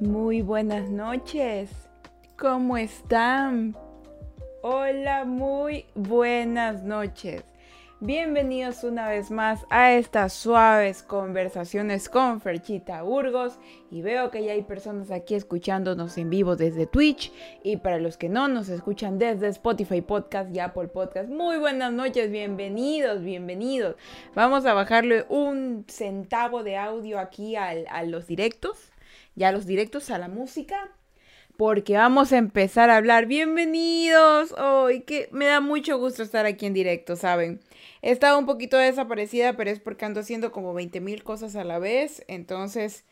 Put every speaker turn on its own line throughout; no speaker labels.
Muy buenas noches. ¿Cómo están? Hola, muy buenas noches. Bienvenidos una vez más a estas suaves conversaciones con Ferchita Burgos. Y veo que ya hay personas aquí escuchándonos en vivo desde Twitch. Y para los que no nos escuchan desde Spotify Podcast y Apple Podcast, muy buenas noches, bienvenidos, bienvenidos. Vamos a bajarle un centavo de audio aquí a los directos, ya los directos a la música porque vamos a empezar a hablar. Bienvenidos hoy, que me da mucho gusto estar aquí en directo, ¿saben? He estado un poquito desaparecida, pero es porque ando haciendo como 20 mil cosas a la vez, entonces...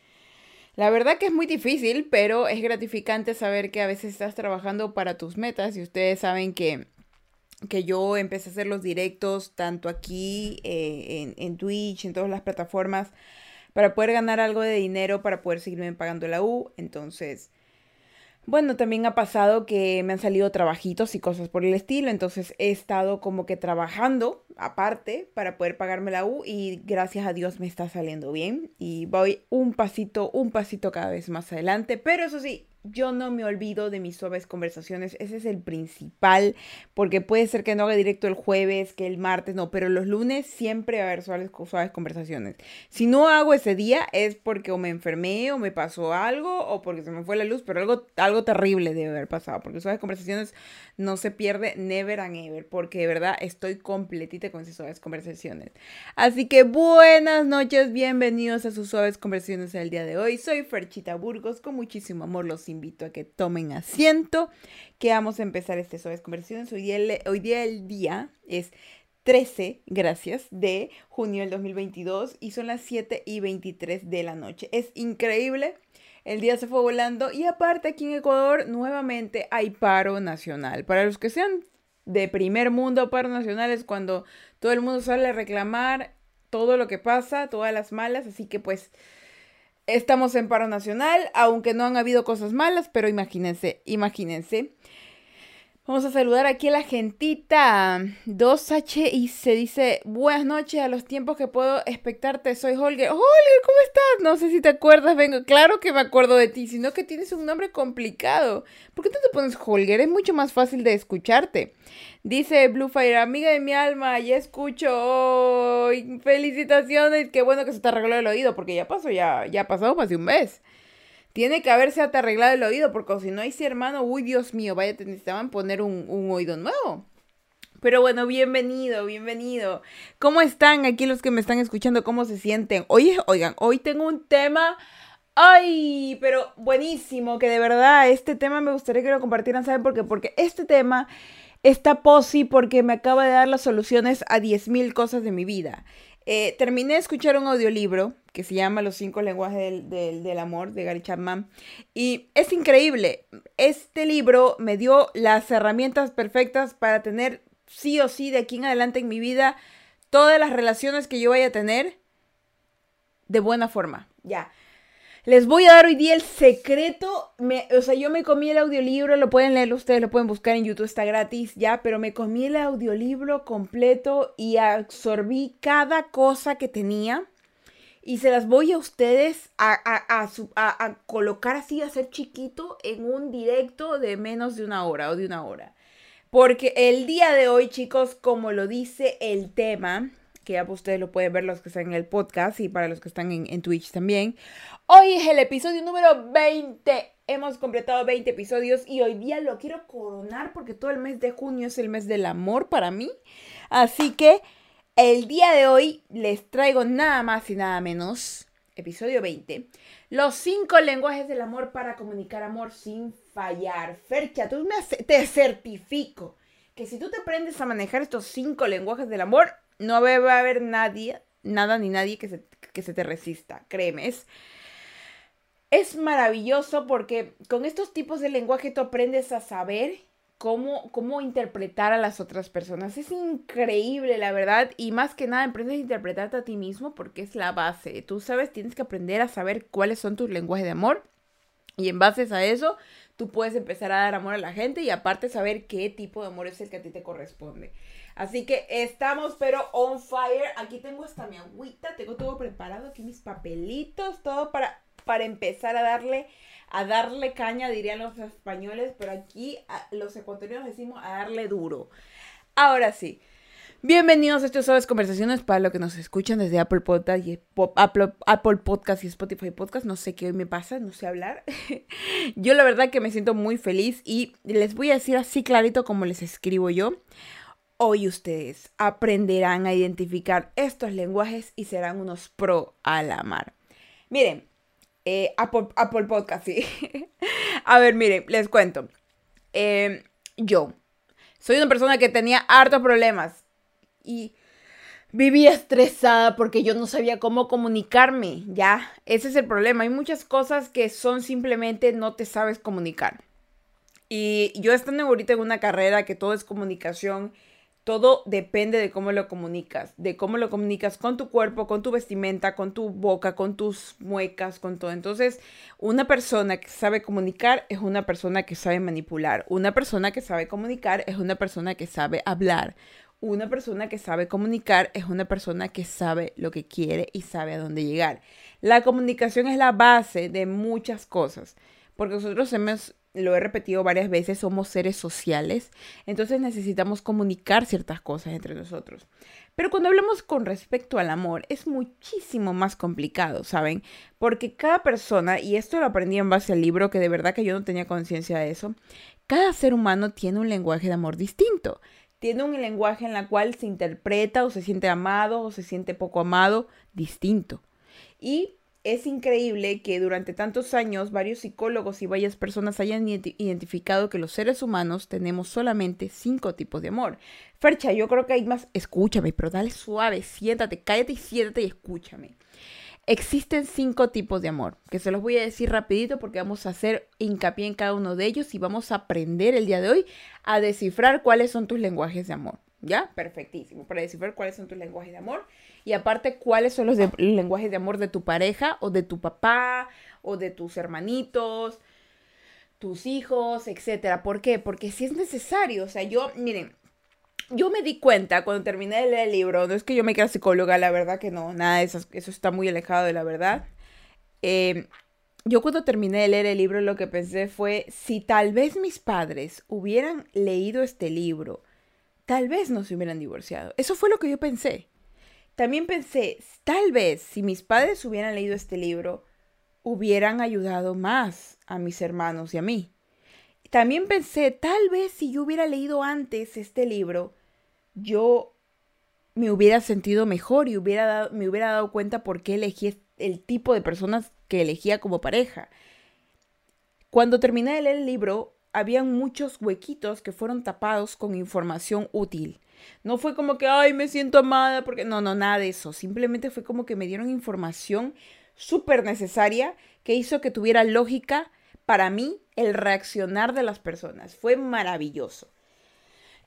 La verdad que es muy difícil, pero es gratificante saber que a veces estás trabajando para tus metas y ustedes saben que, que yo empecé a hacer los directos tanto aquí eh, en, en Twitch, en todas las plataformas, para poder ganar algo de dinero, para poder seguirme pagando la U. Entonces, bueno, también ha pasado que me han salido trabajitos y cosas por el estilo, entonces he estado como que trabajando aparte para poder pagarme la U y gracias a Dios me está saliendo bien y voy un pasito, un pasito cada vez más adelante, pero eso sí, yo no me olvido de mis suaves conversaciones, ese es el principal, porque puede ser que no haga directo el jueves, que el martes, no, pero los lunes siempre va a haber suaves, suaves conversaciones. Si no hago ese día es porque o me enfermé o me pasó algo o porque se me fue la luz, pero algo, algo terrible debe haber pasado, porque suaves conversaciones no se pierde never and ever, porque de verdad estoy completita con esas suaves conversaciones. Así que buenas noches, bienvenidos a sus suaves conversaciones del día de hoy. Soy Ferchita Burgos, con muchísimo amor los invito a que tomen asiento, que vamos a empezar este Suaves Conversaciones. Hoy día, el, hoy día el día es 13, gracias, de junio del 2022 y son las 7 y 23 de la noche. Es increíble. El día se fue volando y aparte aquí en Ecuador nuevamente hay paro nacional. Para los que sean de primer mundo, paro nacional es cuando todo el mundo sale a reclamar todo lo que pasa, todas las malas, así que pues Estamos en paro nacional, aunque no han habido cosas malas, pero imagínense, imagínense. Vamos a saludar aquí a la gentita 2H y se dice buenas noches a los tiempos que puedo expectarte. Soy Holger. Holger, ¿cómo estás? No sé si te acuerdas. Vengo, claro que me acuerdo de ti, sino que tienes un nombre complicado. ¿Por qué no te pones Holger? Es mucho más fácil de escucharte. Dice Bluefire, amiga de mi alma, ya escucho. felicitaciones, qué bueno que se te arregló el oído, porque ya pasó, ya, ya pasado más de un mes. Tiene que haberse arreglado el oído, porque si no hay si hermano, uy, Dios mío, vaya, te necesitaban poner un, un oído nuevo. Pero bueno, bienvenido, bienvenido. ¿Cómo están aquí los que me están escuchando? ¿Cómo se sienten? Oye, oigan, hoy tengo un tema. Ay, pero buenísimo, que de verdad este tema me gustaría que lo compartieran, ¿saben por qué? Porque este tema está posi porque me acaba de dar las soluciones a 10.000 cosas de mi vida. Eh, terminé de escuchar un audiolibro que se llama Los cinco lenguajes del, amor de Gary Chapman y es increíble. Este libro me dio las herramientas perfectas para tener sí o sí de aquí en adelante en mi vida todas las relaciones que yo vaya a tener de buena forma. Ya. Les voy a dar hoy día el secreto. Me, o sea, yo me comí el audiolibro, lo pueden leer ustedes, lo pueden buscar en YouTube, está gratis ya, pero me comí el audiolibro completo y absorbí cada cosa que tenía. Y se las voy a ustedes a, a, a, a colocar así, a hacer chiquito en un directo de menos de una hora o de una hora. Porque el día de hoy, chicos, como lo dice el tema, que ya ustedes lo pueden ver los que están en el podcast y para los que están en, Twitch también. Hoy es el episodio número 20. Hemos completado 20 episodios y hoy día lo quiero coronar porque todo el mes de junio es el mes del amor para mí. Así que el día de hoy les traigo nada más y nada menos, episodio 20, los 5 lenguajes del amor para comunicar amor sin fallar. Fercha, tú me te certifico que si tú te aprendes a manejar estos 5 lenguajes del amor, no va a haber nadie, nada ni nadie que se, que se te resista. Créeme, es, es maravilloso porque con estos tipos de lenguaje tú aprendes a saber cómo, cómo interpretar a las otras personas. Es increíble, la verdad. Y más que nada, aprendes a interpretarte a ti mismo porque es la base. Tú sabes, tienes que aprender a saber cuáles son tus lenguajes de amor. Y en base a eso, tú puedes empezar a dar amor a la gente y aparte saber qué tipo de amor es el que a ti te corresponde. Así que estamos pero on fire. Aquí tengo hasta mi agüita, tengo todo preparado, aquí mis papelitos, todo para para empezar a darle, a darle caña, dirían los españoles, pero aquí los ecuatorianos decimos a darle duro. Ahora sí. Bienvenidos a estos Sabes Conversaciones para los que nos escuchan desde Apple Podcast Apple, Apple Podcast y Spotify Podcast. No sé qué hoy me pasa, no sé hablar. yo la verdad que me siento muy feliz y les voy a decir así clarito como les escribo yo. Hoy ustedes aprenderán a identificar estos lenguajes y serán unos pro a la mar. Miren, eh, Apple, Podcast, sí. a ver, miren, les cuento. Eh, yo soy una persona que tenía hartos problemas y vivía estresada porque yo no sabía cómo comunicarme, ¿ya? Ese es el problema. Hay muchas cosas que son simplemente no te sabes comunicar. Y yo estando ahorita en una carrera que todo es comunicación, todo depende de cómo lo comunicas, de cómo lo comunicas con tu cuerpo, con tu vestimenta, con tu boca, con tus muecas, con todo. Entonces, una persona que sabe comunicar es una persona que sabe manipular. Una persona que sabe comunicar es una persona que sabe hablar una persona que sabe comunicar es una persona que sabe lo que quiere y sabe a dónde llegar. La comunicación es la base de muchas cosas, porque nosotros hemos, lo he repetido varias veces, somos seres sociales, entonces necesitamos comunicar ciertas cosas entre nosotros. Pero cuando hablamos con respecto al amor, es muchísimo más complicado, ¿saben? Porque cada persona, y esto lo aprendí en base al libro, que de verdad que yo no tenía conciencia de eso, cada ser humano tiene un lenguaje de amor distinto tiene un lenguaje en la cual se interpreta o se siente amado o se siente poco amado distinto. Y es increíble que durante tantos años varios psicólogos y varias personas hayan identificado que los seres humanos tenemos solamente cinco tipos de amor. Fercha, yo creo que hay más. Escúchame, pero dale suave, siéntate, cállate y siéntate y escúchame. Existen cinco tipos de amor, que se los voy a decir rapidito porque vamos a hacer hincapié en cada uno de ellos y vamos a aprender el día de hoy a descifrar cuáles son tus lenguajes de amor. ¿Ya? Perfectísimo. Para descifrar cuáles son tus lenguajes de amor y aparte cuáles son los, lenguajes de amor de tu pareja o de tu papá o de tus hermanitos, tus hijos, etcétera. ¿Por qué? Porque si es necesario, o sea, yo, miren, yo me di cuenta cuando terminé de leer el libro, no es que yo me quede psicóloga, la verdad que no, nada eso, eso está muy alejado de la verdad. Em, yo cuando terminé de leer el libro lo que pensé fue, si tal vez mis padres hubieran leído este libro, tal vez no se hubieran divorciado. Eso fue lo que yo pensé. También pensé, tal vez si mis padres hubieran leído este libro, hubieran ayudado más a mis hermanos y a mí. También pensé, tal vez si yo hubiera leído antes este libro, yo me hubiera sentido mejor y hubiera me hubiera dado cuenta por qué elegí el tipo de personas que elegía como pareja. Cuando terminé de leer el libro, habían muchos huequitos que fueron tapados con información útil. No fue como que, ay, me siento amada, porque no, no, nada de eso. Simplemente fue como que me dieron información súper necesaria que hizo que tuviera lógica para mí el reaccionar de las personas. Fue maravilloso.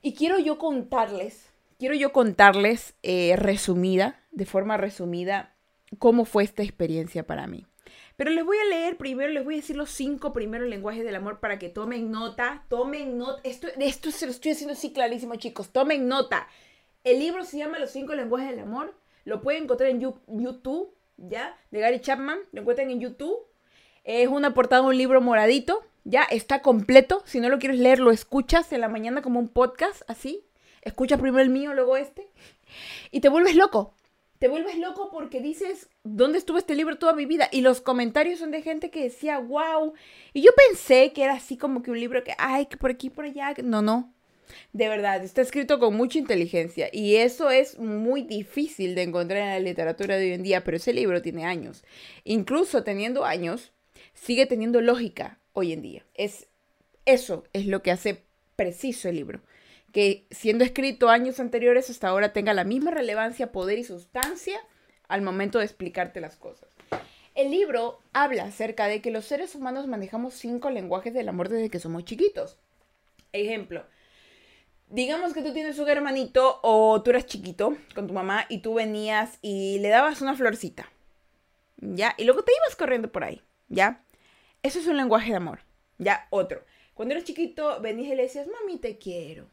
Y quiero yo contarles, quiero yo contarles eh, resumida, de forma resumida, cómo fue esta experiencia para mí. Pero les voy a leer primero, les voy a decir los cinco primeros lenguajes del amor para que tomen nota, tomen nota. Esto, esto se lo estoy haciendo así clarísimo, chicos, tomen nota. El libro se llama Los cinco lenguajes del amor. Lo pueden encontrar en YouTube, ¿ya? De Gary Chapman. Lo encuentran en YouTube. Es una portada un libro moradito. Ya está completo. Si no lo quieres leer, lo escuchas en la mañana como un podcast, así. Escuchas primero el mío, luego este. Y te vuelves loco. Te vuelves loco porque dices, ¿dónde estuvo este libro toda mi vida? Y los comentarios son de gente que decía, wow. Y yo pensé que era así como que un libro que, ay, que por aquí, por allá. No, no. De verdad, está escrito con mucha inteligencia y eso es muy difícil de encontrar en la literatura de hoy en día, pero ese libro tiene años. Incluso teniendo años, sigue teniendo lógica hoy en día. Es, eso es lo que hace preciso el libro. Que siendo escrito años anteriores hasta ahora tenga la misma relevancia, poder y sustancia al momento de explicarte las cosas. El libro habla acerca de que los seres humanos manejamos cinco lenguajes del amor desde que somos chiquitos. Ejemplo, digamos que tú tienes un hermanito o tú eras chiquito con tu mamá y tú venías y le dabas una florcita, ¿ya? Y luego te ibas corriendo por ahí, ¿ya? Eso es un lenguaje de amor. Ya, otro. Cuando eres chiquito, venías y le decías, mami, te quiero.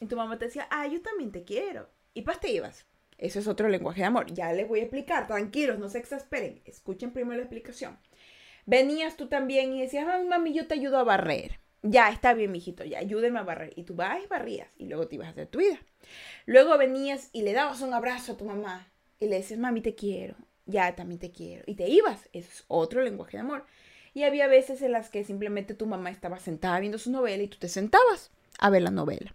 Y tu mamá te decía, ah, yo también te quiero. Y pues te ibas. Eso es otro lenguaje de amor. Ya les voy a explicar, tranquilos, no se exasperen. Escuchen primero la explicación. Venías tú también y decías, ay, mami, yo te ayudo a barrer. Ya, está bien, mijito, ya, ayúdeme a barrer. Y tú vas y barrías y luego te ibas a hacer tu vida. Luego venías y le dabas un abrazo a tu mamá y le decías, mami, te quiero. Ya, también te quiero. Y te ibas. Eso es otro lenguaje de amor. Y había veces en las que simplemente tu mamá estaba sentada viendo su novela y tú te sentabas a ver la novela.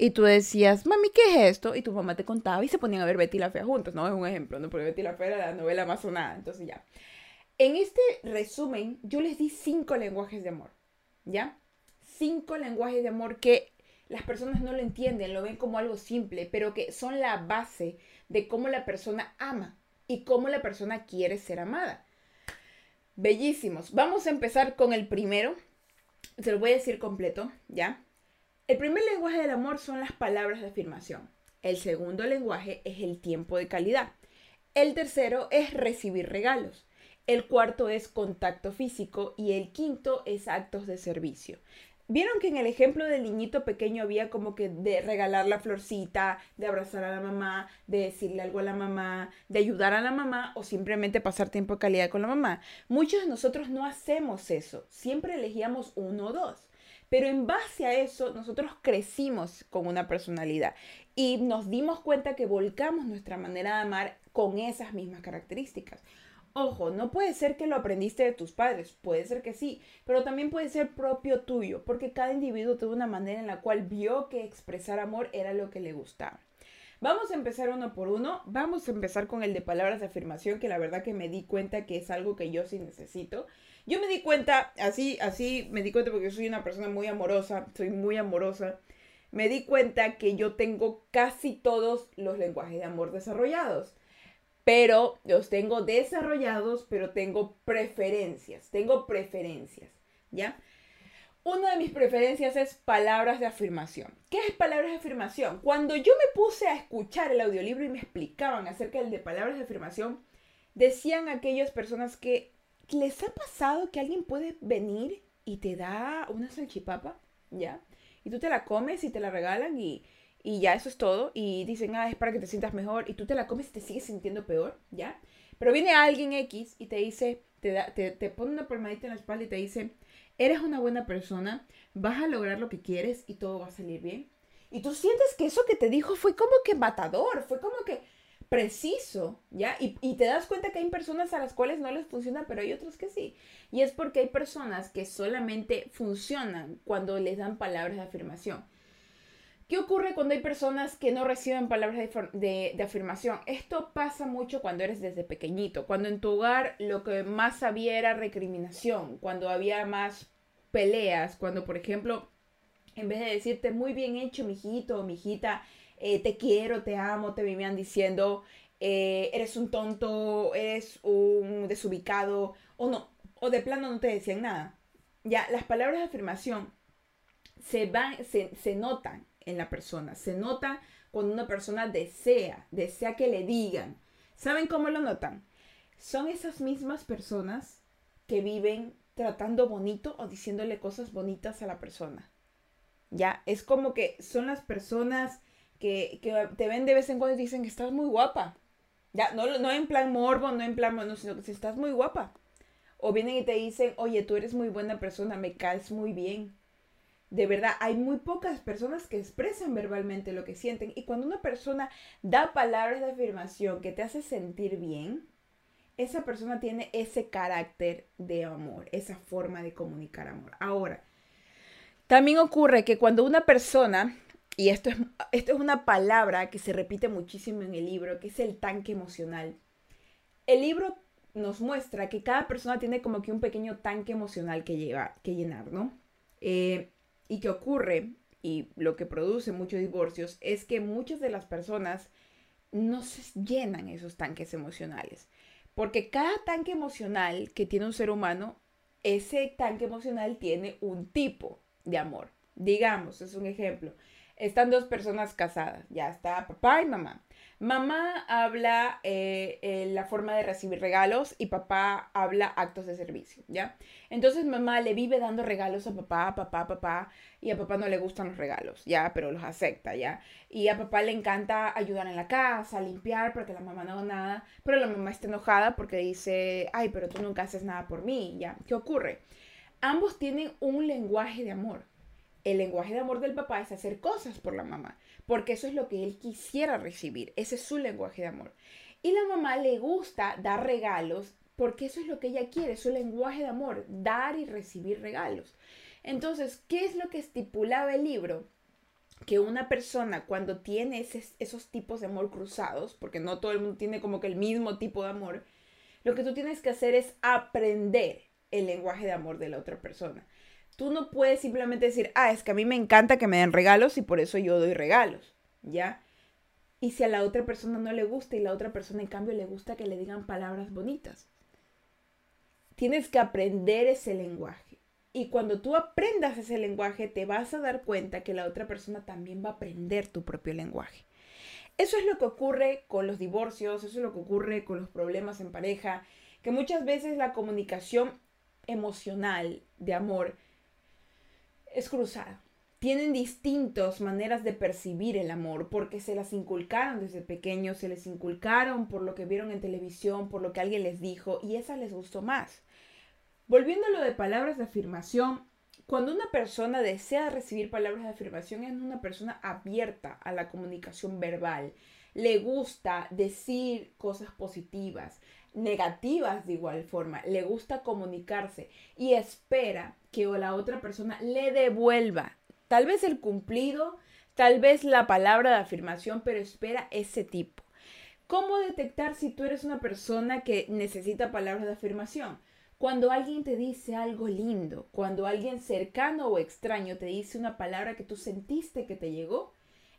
Y tú decías, mami, ¿qué es esto? Y tu mamá te contaba y se ponían a ver Betty la Fea juntos, ¿no? Es un ejemplo, ¿no? Porque Betty la Fea era la novela más sonada, entonces ya. En este resumen, yo les di cinco lenguajes de amor, ¿ya? Cinco lenguajes de amor que las personas no lo entienden, lo ven como algo simple, pero que son la base de cómo la persona ama y cómo la persona quiere ser amada. Bellísimos. Vamos a empezar con el primero. Se lo voy a decir completo, ¿ya? El primer lenguaje del amor son las palabras de afirmación. El segundo lenguaje es el tiempo de calidad. El tercero es recibir regalos. El cuarto es contacto físico y el quinto es actos de servicio. Vieron que en el ejemplo del niñito pequeño había como que de regalar la florcita, de abrazar a la mamá, de decirle algo a la mamá, de ayudar a la mamá o simplemente pasar tiempo de calidad con la mamá. Muchos de nosotros no hacemos eso, siempre elegíamos uno o dos. Pero en base a eso, nosotros crecimos con una personalidad y nos dimos cuenta que volcamos nuestra manera de amar con esas mismas características. Ojo, no puede ser que lo aprendiste de tus padres, puede ser que sí, pero también puede ser propio tuyo, porque cada individuo tuvo una manera en la cual vio que expresar amor era lo que le gustaba. Vamos a empezar uno por uno. Vamos a empezar con el de palabras de afirmación, que la verdad que me di cuenta que es algo que yo sí necesito. Yo me di cuenta, así, así me di cuenta porque soy una persona muy amorosa, soy muy amorosa. Me di cuenta que yo tengo casi todos los lenguajes de amor desarrollados. Pero los tengo desarrollados, pero tengo preferencias. Tengo preferencias, ¿ya? Una de mis preferencias es palabras de afirmación. ¿Qué es palabras de afirmación? Cuando yo me puse a escuchar el audiolibro y me explicaban acerca del de palabras de afirmación, decían aquellas personas que ¿Les ha pasado que alguien puede venir y te da una salchipapa? ¿Ya? Y tú te la comes y te la regalan y, ya eso es todo. Y dicen, ah, es para que te sientas mejor. Y tú te la comes y te sigues sintiendo peor, ¿ya? Pero viene alguien X y te dice, te, da, te, te pone una palmadita en la espalda y te dice, eres una buena persona, vas a lograr lo que quieres y todo va a salir bien. Y tú sientes que eso que te dijo fue como que matador, fue como que preciso, ¿ya? Y, te das cuenta que hay personas a las cuales no les funciona, pero hay otros que sí. Y es porque hay personas que solamente funcionan cuando les dan palabras de afirmación. ¿Qué ocurre cuando hay personas que no reciben palabras de, de, afirmación? Esto pasa mucho cuando eres desde pequeñito, cuando en tu hogar lo que más había era recriminación, cuando había más peleas, cuando por ejemplo, en vez de decirte muy bien hecho, mijito o mijita, eh, te quiero, te amo, te vivían diciendo, eh, eres un tonto, eres un desubicado, o no, o de plano no te decían nada. Ya, las palabras de afirmación se, van, se, se notan en la persona, se nota cuando una persona desea, desea que le digan. ¿Saben cómo lo notan? Son esas mismas personas que viven tratando bonito o diciéndole cosas bonitas a la persona. Ya, es como que son las personas que, te ven de vez en cuando y dicen que estás muy guapa. Ya, no, no en plan morbo, no en plan, no, sino que si estás muy guapa. O vienen y te dicen, oye, tú eres muy buena persona, me caes muy bien. De verdad, hay muy pocas personas que expresan verbalmente lo que sienten. Y cuando una persona da palabras de afirmación que te hace sentir bien, esa persona tiene ese carácter de amor, esa forma de comunicar amor. Ahora, también ocurre que cuando una persona y esto es, esto es una palabra que se repite muchísimo en el libro, que es el tanque emocional. El libro nos muestra que cada persona tiene como que un pequeño tanque emocional que, que llenar, ¿no? Eh, y que ocurre, y lo que produce muchos divorcios, es que muchas de las personas no se llenan esos tanques emocionales. Porque cada tanque emocional que tiene un ser humano, ese tanque emocional tiene un tipo de amor. Digamos, es un ejemplo están dos personas casadas, ya está papá y mamá. Mamá habla eh, eh, la forma de recibir regalos y papá habla actos de servicio, ¿ya? Entonces mamá le vive dando regalos a papá, papá, papá, y a papá no le gustan los regalos, ¿ya? Pero los acepta, ¿ya? Y a papá le encanta ayudar en la casa, limpiar, porque la mamá no haga nada, pero la mamá está enojada porque dice, ay, pero tú nunca haces nada por mí, ¿ya? ¿Qué ocurre? Ambos tienen un lenguaje de amor. El lenguaje de amor del papá es hacer cosas por la mamá porque eso es lo que él quisiera recibir, ese es su lenguaje de amor. Y la mamá le gusta dar regalos porque eso es lo que ella quiere, su lenguaje de amor, dar y recibir regalos. Entonces, ¿qué es lo que estipulaba el libro? Que una persona cuando tiene esos tipos de amor cruzados, porque no todo el mundo tiene como que el mismo tipo de amor, lo que tú tienes que hacer es aprender el lenguaje de amor de la otra persona. Tú no puedes simplemente decir, ah, es que a mí me encanta que me den regalos y por eso yo doy regalos, ¿ya? Y si a la otra persona no le gusta y la otra persona en cambio le gusta que le digan palabras bonitas. Tienes que aprender ese lenguaje. Y cuando tú aprendas ese lenguaje, te vas a dar cuenta que la otra persona también va a aprender tu propio lenguaje. Eso es lo que ocurre con los divorcios, eso es lo que ocurre con los problemas en pareja, que muchas veces la comunicación emocional de amor es cruzada. Tienen distintas maneras de percibir el amor porque se las inculcaron desde pequeños, se les inculcaron por lo que vieron en televisión, por lo que alguien les dijo y esa les gustó más. Volviendo a lo de palabras de afirmación, cuando una persona desea recibir palabras de afirmación es una persona abierta a la comunicación verbal. Le gusta decir cosas positivas, negativas de igual forma. Le gusta comunicarse y espera que la otra persona le devuelva tal vez el cumplido, tal vez la palabra de afirmación, pero espera ese tipo. ¿Cómo detectar si tú eres una persona que necesita palabras de afirmación? Cuando alguien te dice algo lindo, cuando alguien cercano o extraño te dice una palabra que tú sentiste que te llegó,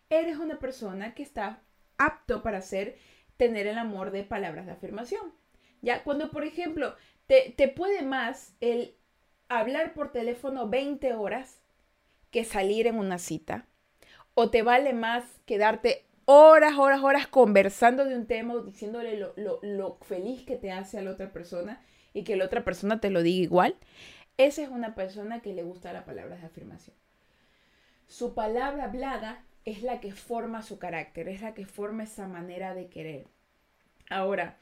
eres una persona que está apto para hacer tener el amor de palabras de afirmación. Ya, cuando por ejemplo te, te puede más el hablar por teléfono 20 horas que salir en una cita. O te vale más quedarte horas, horas, horas conversando de un tema o diciéndole lo, lo, feliz que te hace a la otra persona y que la otra persona te lo diga igual. Esa es una persona que le gusta la palabra de afirmación. Su palabra hablada es la que forma su carácter, es la que forma esa manera de querer. Ahora,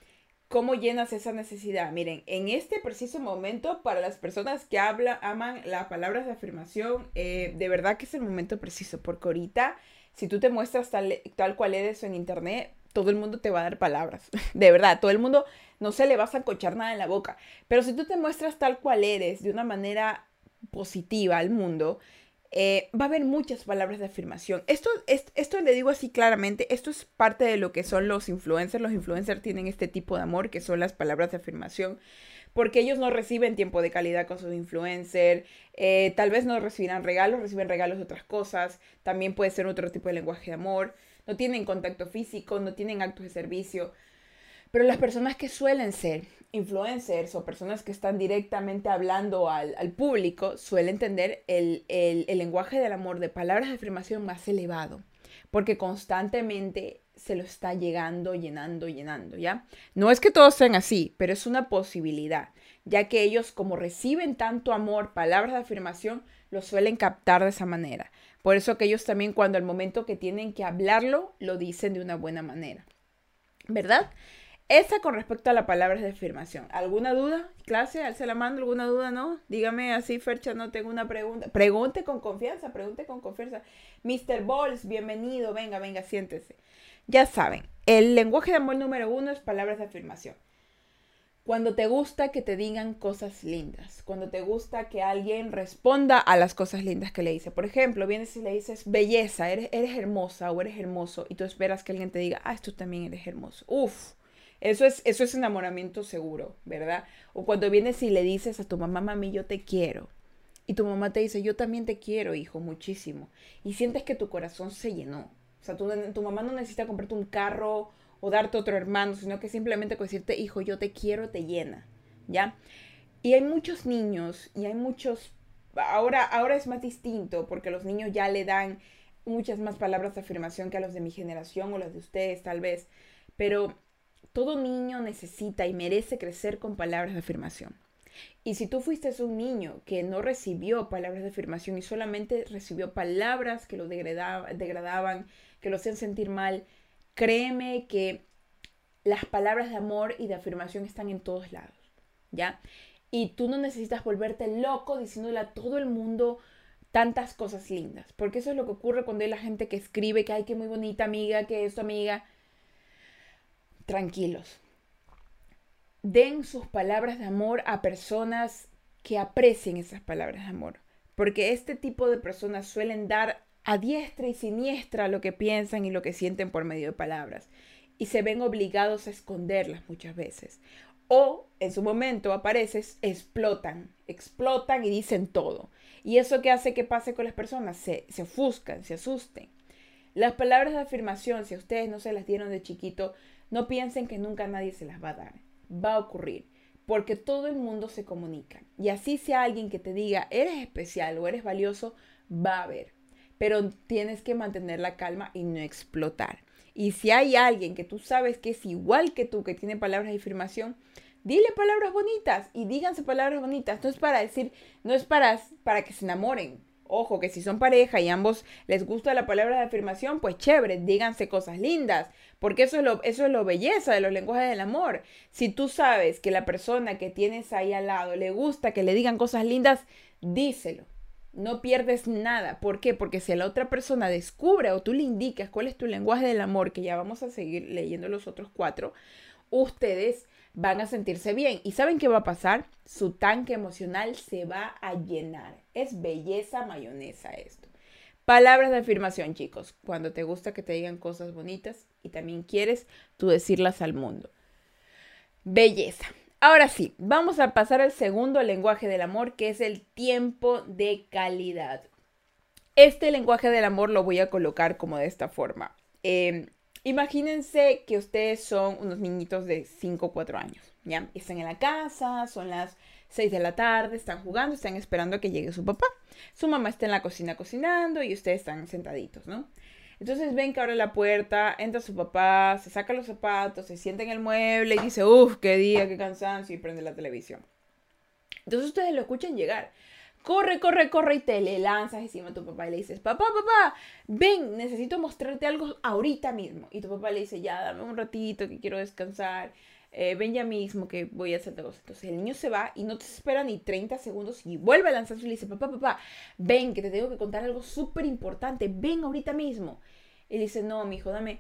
¿Cómo llenas esa necesidad? Miren, en este preciso momento, para las personas que hablan, aman las palabras de afirmación, eh, de verdad que es el momento preciso, porque ahorita, si tú te muestras tal, tal cual eres en internet, todo el mundo te va a dar palabras. De verdad, todo el mundo no se le va a zancochar nada en la boca. Pero si tú te muestras tal cual eres, de una manera positiva al mundo, eh, va a haber muchas palabras de afirmación. Esto, esto, le digo así claramente, esto es parte de lo que son los influencers. Los influencers tienen este tipo de amor que son las palabras de afirmación, porque ellos no reciben tiempo de calidad con sus influencers, eh, tal vez no recibirán regalos, reciben regalos de otras cosas, también puede ser otro tipo de lenguaje de amor, no tienen contacto físico, no tienen actos de servicio. Pero las personas que suelen ser influencers o personas que están directamente hablando al, público suelen entender el, el, lenguaje del amor de palabras de afirmación más elevado, porque constantemente se lo está llegando, llenando, llenando, ¿ya? No es que todos sean así, pero es una posibilidad, ya que ellos como reciben tanto amor, palabras de afirmación, lo suelen captar de esa manera. Por eso que ellos también cuando al momento que tienen que hablarlo, lo dicen de una buena manera. ¿Verdad? Esa con respecto a la palabra de afirmación. ¿Alguna duda? ¿Clase? ¿Alce la mano? ¿Alguna duda? ¿No? Dígame así, Fercha, no tengo una pregunta. Pregunte con confianza, pregunte con confianza. Mr. Balls, bienvenido. Venga, venga, siéntese. Ya saben, el lenguaje de amor número uno es palabras de afirmación. Cuando te gusta que te digan cosas lindas, cuando te gusta que alguien responda a las cosas lindas que le dice. Por ejemplo, vienes y le dices belleza, eres, eres hermosa o eres hermoso y tú esperas que alguien te diga, ah, tú también eres hermoso. Uf, eso es, eso es enamoramiento seguro, ¿verdad? O cuando vienes y le dices a tu mamá, mami, yo te quiero. Y tu mamá te dice, yo también te quiero, hijo, muchísimo. Y sientes que tu corazón se llenó. O sea, tu, tu mamá no necesita comprarte un carro o darte otro hermano, sino que simplemente decirte, hijo, yo te quiero, te llena. ¿Ya? Y hay muchos niños y hay muchos... Ahora, ahora es más distinto porque los niños ya le dan muchas más palabras de afirmación que a los de mi generación o las de ustedes tal vez, pero todo niño necesita y merece crecer con palabras de afirmación. Y si tú fuiste un niño que no recibió palabras de afirmación y solamente recibió palabras que lo degradaban, que lo hacían sentir mal, créeme que las palabras de amor y de afirmación están en todos lados, ¿ya? Y tú no necesitas volverte loco diciéndole a todo el mundo tantas cosas lindas, porque eso es lo que ocurre cuando hay la gente que escribe que hay que muy bonita amiga, que es tu amiga. Tranquilos. Den sus palabras de amor a personas que aprecien esas palabras de amor, porque este tipo de personas suelen dar a diestra y siniestra lo que piensan y lo que sienten por medio de palabras y se ven obligados a esconderlas muchas veces o en su momento apareces, explotan, explotan y dicen todo. ¿Y eso qué hace que pase con las personas? Se, se ofuscan, se asusten. Las palabras de afirmación, si a ustedes no se las dieron de chiquito, no piensen que nunca nadie se las va a dar. Va a ocurrir, porque todo el mundo se comunica. Y así sea alguien que te diga, eres especial o eres valioso, va a haber. Pero tienes que mantener la calma y no explotar. Y si hay alguien que tú sabes que es igual que tú, que tiene palabras de afirmación, dile palabras bonitas y díganse palabras bonitas. No es para decir, no es para, para que se enamoren. Ojo, que si son pareja y ambos les gusta la palabra de afirmación, pues chévere, díganse cosas lindas, porque eso es lo, eso es lo belleza de los lenguajes del amor. Si tú sabes que la persona que tienes ahí al lado le gusta que le digan cosas lindas, díselo no pierdes nada. ¿Por qué? Porque si la otra persona descubre o tú le indicas cuál es tu lenguaje del amor, que ya vamos a seguir leyendo los otros cuatro, ustedes van a sentirse bien. ¿Y saben qué va a pasar? Su tanque emocional se va a llenar. Es belleza mayonesa esto. Palabras de afirmación, chicos. Cuando te gusta que te digan cosas bonitas y también quieres tú decirlas al mundo. Belleza. Ahora sí, vamos a pasar al segundo lenguaje del amor, que es el tiempo de calidad. Este lenguaje del amor lo voy a colocar como de esta forma. Em, imagínense que ustedes son unos niñitos de 5 o 4 años, ¿ya? Están en la casa, son las 6 de la tarde, están jugando, están esperando a que llegue su papá. Su mamá está en la cocina cocinando y ustedes están sentaditos, ¿no? Entonces ven que abre la puerta, entra su papá, se saca los zapatos, se sienta en el mueble y dice, uff, qué día, qué cansancio, y prende la televisión. Entonces ustedes lo escuchan llegar. Corre, corre, corre y te le lanzas encima a tu papá y le dices, papá, papá, ven, necesito mostrarte algo ahorita mismo. Y tu papá le dice, ya, dame un ratito que quiero descansar. Eh, ven ya mismo que voy a hacerte cosas. Entonces el niño se va y no te espera ni 30 segundos y vuelve a lanzarse y le dice, papá, papá, ven, que te tengo que contar algo súper importante, ven ahorita mismo. Y dice, no, mi hijo, dame,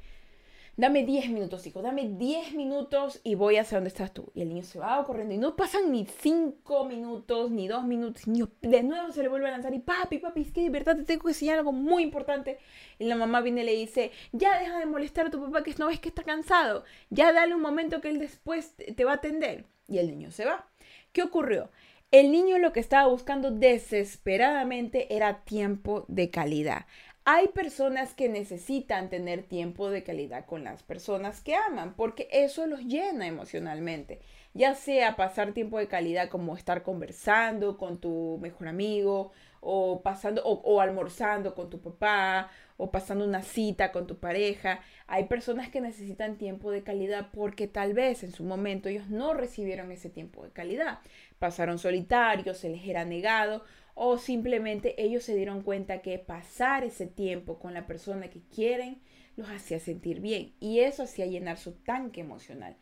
dame 10 minutos, hijo, dame 10 minutos y voy hacia donde estás tú. Y el niño se va corriendo y no pasan ni 5 minutos, ni 2 minutos. niño de nuevo se le vuelve a lanzar y papi, papi, es que de verdad te tengo que enseñar algo muy importante. Y la mamá viene y le dice, ya deja de molestar a tu papá que no ves que está cansado. Ya dale un momento que él después te va a atender. Y el niño se va. ¿Qué ocurrió? El niño lo que estaba buscando desesperadamente era tiempo de calidad. Hay personas que necesitan tener tiempo de calidad con las personas que aman, porque eso los llena emocionalmente. Ya sea pasar tiempo de calidad como estar conversando con tu mejor amigo, o pasando, o, almorzando con tu papá, o pasando una cita con tu pareja. Hay personas que necesitan tiempo de calidad porque tal vez en su momento ellos no recibieron ese tiempo de calidad. Pasaron solitarios, se les era negado o simplemente ellos se dieron cuenta que pasar ese tiempo con la persona que quieren los hacía sentir bien y eso hacía llenar su tanque emocional.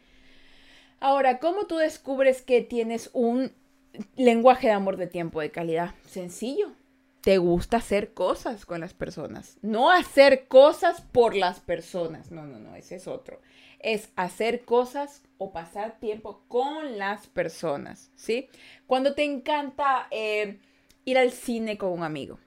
Ahora, ¿cómo tú descubres que tienes un lenguaje de amor de tiempo de calidad? Sencillo. Te gusta hacer cosas con las personas. No hacer cosas por las personas. No, no, no, ese es otro. Es hacer cosas o pasar tiempo con las personas, ¿sí? Cuando te encanta... Eh, ir al cine con un amigo.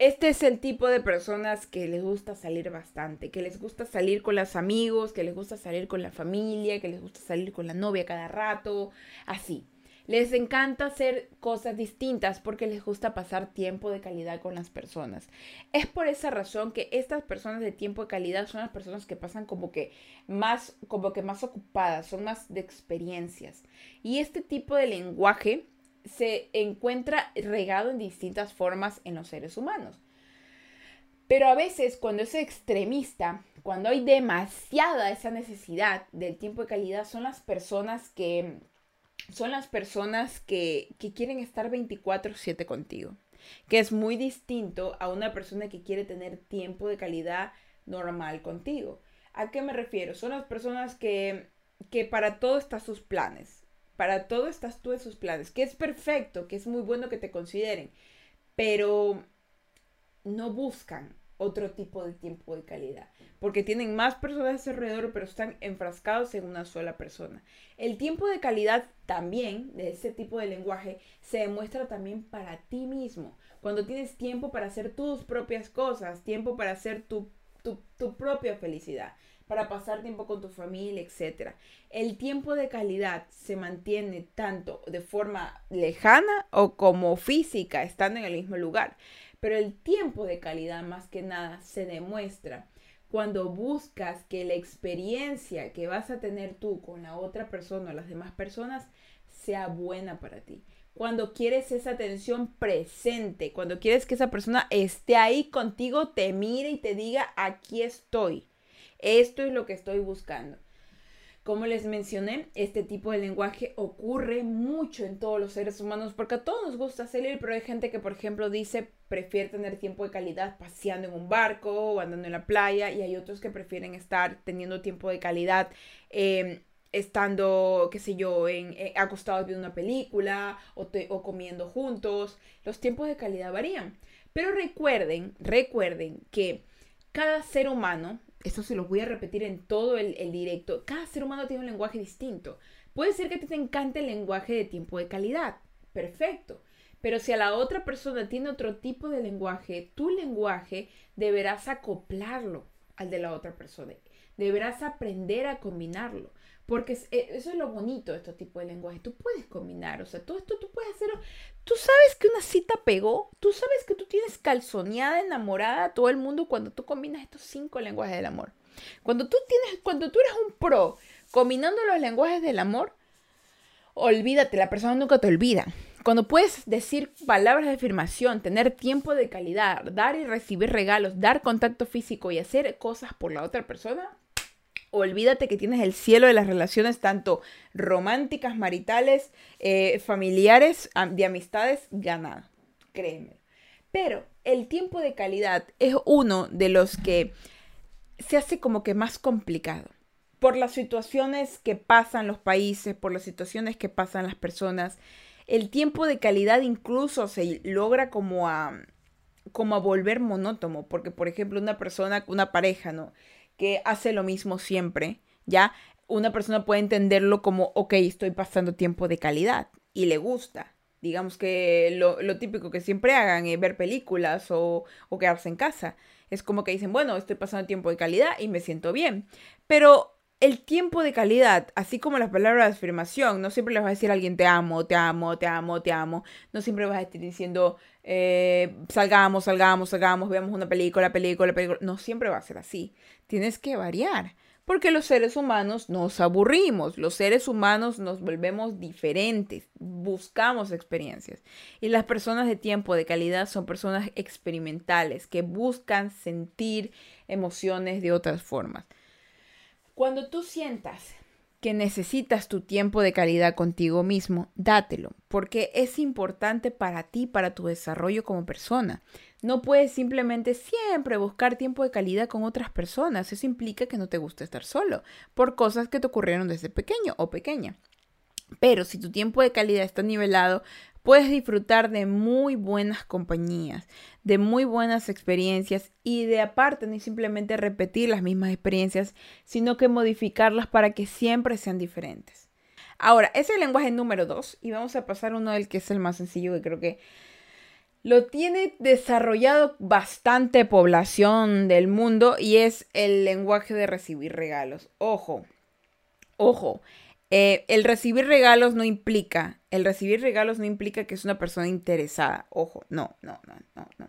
Este es el tipo de personas que les gusta salir bastante, que les gusta salir con los amigos, que les gusta salir con la familia, que les gusta salir con la novia cada rato, así. Les encanta hacer cosas distintas porque les gusta pasar tiempo de calidad con las personas. Es por esa razón que estas personas de tiempo de calidad son las personas que pasan como que más, como que más ocupadas, son más de experiencias. Y este tipo de lenguaje se encuentra regado en distintas formas en los seres humanos. Pero a veces cuando es extremista, cuando hay demasiada esa necesidad del tiempo de calidad, son las personas que son las personas que, que quieren estar 24/7 contigo, que es muy distinto a una persona que quiere tener tiempo de calidad normal contigo. ¿A qué me refiero? Son las personas que, que para todo están sus planes, para todo estás tú en sus planes, que es perfecto, que es muy bueno que te consideren, pero no buscan otro tipo de tiempo de calidad, porque tienen más personas alrededor, pero están enfrascados en una sola persona. El tiempo de calidad también, de ese tipo de lenguaje, se demuestra también para ti mismo, cuando tienes tiempo para hacer tus propias cosas, tiempo para hacer tu, tu, tu propia felicidad para pasar tiempo con tu familia, etc. El tiempo de calidad se mantiene tanto de forma lejana o como física, estando en el mismo lugar. Pero el tiempo de calidad más que nada se demuestra cuando buscas que la experiencia que vas a tener tú con la otra persona o las demás personas sea buena para ti. Cuando quieres esa atención presente, cuando quieres que esa persona esté ahí contigo, te mire y te diga, aquí estoy. Esto es lo que estoy buscando. Como les mencioné, este tipo de lenguaje ocurre mucho en todos los seres humanos porque a todos nos gusta salir, pero hay gente que, por ejemplo, dice prefiere tener tiempo de calidad paseando en un barco o andando en la playa y hay otros que prefieren estar teniendo tiempo de calidad em, estando, qué sé yo, eh, acostados viendo una película o comiendo juntos. Los tiempos de calidad varían. Pero recuerden, recuerden que cada ser humano esto se los voy a repetir en todo el, directo, cada ser humano tiene un lenguaje distinto. Puede ser que te encante el lenguaje de tiempo de calidad, perfecto. Pero si a la otra persona tiene otro tipo de lenguaje, tu lenguaje deberás acoplarlo al de la otra persona. Deberás aprender a combinarlo. Porque eh, eso es lo bonito de este tipo de lenguaje. Tú puedes combinar, o sea, todo esto tú puedes hacerlo. Tú sabes que una cita pegó, tú sabes que tú tienes calzoneada, enamorada a todo el mundo cuando tú combinas estos cinco lenguajes del amor. Cuando tú tienes, cuando tú eres un pro combinando los lenguajes del amor, olvídate, la persona nunca te olvida. Cuando puedes decir palabras de afirmación, tener tiempo de calidad, dar y recibir regalos, dar contacto físico y hacer cosas por la otra persona, olvídate que tienes el cielo de las relaciones, tanto románticas, maritales, eh, familiares, de amistades, ganado. Créeme. Pero el tiempo de calidad es uno de los que se hace como que más complicado. Por las situaciones que pasan los países, por las situaciones que pasan las personas, el tiempo de calidad incluso se logra como a, como a volver monótono, porque por ejemplo una persona, una pareja, ¿no? Que hace lo mismo siempre, ¿ya? Una persona puede entenderlo como, ok, estoy pasando tiempo de calidad y le gusta. Digamos que lo, típico que siempre hagan es ver películas o, o quedarse en casa. Es como que dicen, bueno, estoy pasando tiempo de calidad y me siento bien. Pero el tiempo de calidad, así como las palabras de afirmación, no siempre les vas a decir a alguien te amo, te amo, te amo, te amo. No siempre vas a estar diciendo eh, salgamos, salgamos, salgamos, veamos una película, película, película. No siempre va a ser así. Tienes que variar. Porque los seres humanos nos aburrimos, los seres humanos nos volvemos diferentes, buscamos experiencias. Y las personas de tiempo de calidad son personas experimentales que buscan sentir emociones de otras formas. Cuando tú sientas que necesitas tu tiempo de calidad contigo mismo, dátelo, porque es importante para ti, para tu desarrollo como persona. No puedes simplemente siempre buscar tiempo de calidad con otras personas. Eso implica que no te gusta estar solo por cosas que te ocurrieron desde pequeño o pequeña. Pero si tu tiempo de calidad está nivelado, puedes disfrutar de muy buenas compañías, de muy buenas experiencias y de aparte ni simplemente repetir las mismas experiencias, sino que modificarlas para que siempre sean diferentes. Ahora, ese es el lenguaje número dos y vamos a pasar uno del que es el más sencillo que creo que lo tiene desarrollado bastante población del mundo y es el lenguaje de recibir regalos. Ojo, ojo, eh, el recibir regalos no implica, el recibir regalos no implica que es una persona interesada. Ojo, no, no, no, no, no.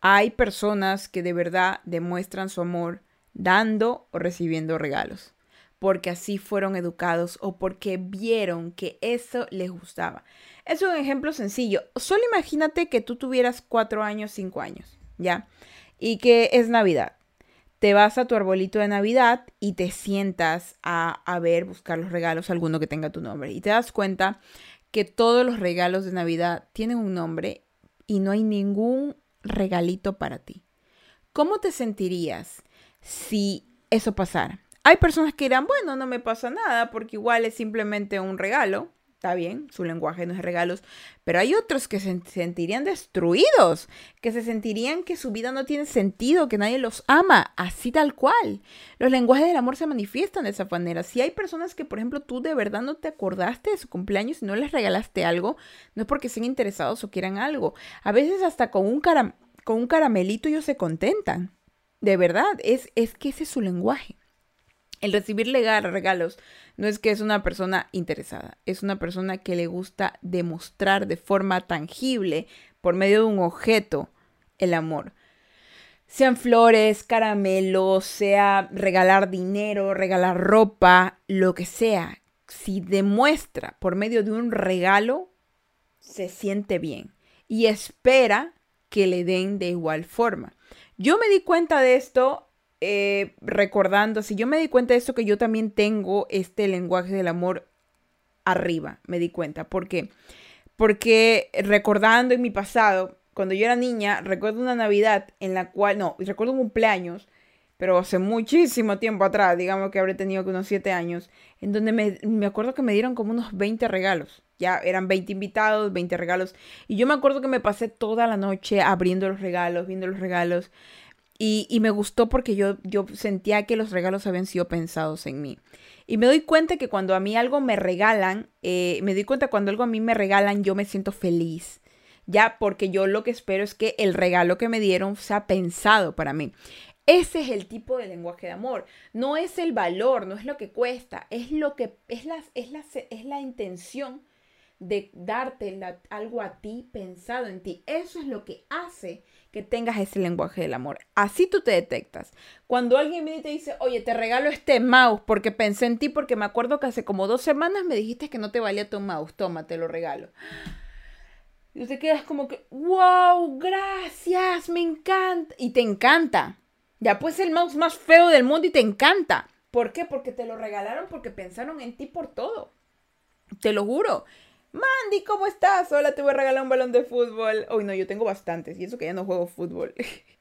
Hay personas que de verdad demuestran su amor dando o recibiendo regalos, porque así fueron educados o porque vieron que eso les gustaba. Es un ejemplo sencillo. Solo imagínate que tú tuvieras cuatro años, cinco años, ¿ya? y que es Navidad. Te vas a tu arbolito de Navidad y te sientas a, a ver, buscar los regalos, alguno que tenga tu nombre. Y te das cuenta que todos los regalos de Navidad tienen un nombre y no hay ningún regalito para ti. ¿Cómo te sentirías si eso pasara? Hay personas que dirán, bueno, no me pasa nada porque igual es simplemente un regalo. Está bien, su lenguaje no es regalos, pero hay otros que se sentirían destruidos, que se sentirían que su vida no tiene sentido, que nadie los ama, así tal cual. Los lenguajes del amor se manifiestan de esa manera. Si hay personas que, por ejemplo, tú de verdad no te acordaste de su cumpleaños y no les regalaste algo, no es porque sean interesados o quieran algo. A veces hasta con un, con un caramelito ellos se contentan. De verdad, es, es que ese es su lenguaje. El recibir regalos no es que es una persona interesada, es una persona que le gusta demostrar de forma tangible, por medio de un objeto, el amor. Sean flores, caramelos, sea regalar dinero, regalar ropa, lo que sea. Si demuestra por medio de un regalo, se siente bien y espera que le den de igual forma. Yo me di cuenta de esto eh, recordando, si yo me di cuenta de esto, que yo también tengo este lenguaje del amor arriba, me di cuenta. ¿Por qué? Porque recordando en mi pasado, cuando yo era niña, recuerdo una Navidad en la cual, no, recuerdo un cumpleaños, pero hace muchísimo tiempo atrás, digamos que habré tenido unos 7 años, en donde me, me, acuerdo que me dieron como unos 20 regalos. Ya eran 20 invitados, 20 regalos. Y yo me acuerdo que me pasé toda la noche abriendo los regalos, viendo los regalos. Y, me gustó porque yo, yo sentía que los regalos habían sido pensados en mí. Y me doy cuenta que cuando a mí algo me regalan, eh, me doy cuenta cuando algo a mí me regalan, yo me siento feliz. Ya, porque yo lo que espero es que el regalo que me dieron sea pensado para mí. Ese es el tipo de lenguaje de amor. No es el valor, no es lo que cuesta, es lo que es la, es la, es la intención de darte algo a ti pensado en ti. Eso es lo que hace que tengas ese lenguaje del amor. Así tú te detectas. Cuando alguien viene y te dice, oye, te regalo este mouse porque pensé en ti, porque me acuerdo que hace como dos semanas me dijiste que no te valía tu mouse, toma, te lo regalo. Y te quedas como que, wow, gracias, me encanta. Y te encanta. Ya pues el mouse más feo del mundo y te encanta. ¿Por qué? Porque te lo regalaron porque pensaron en ti por todo. Te lo juro. Mandy, ¿cómo estás? Hola, te voy a regalar un balón de fútbol. Uy, no, yo tengo bastantes y eso que ya no juego fútbol.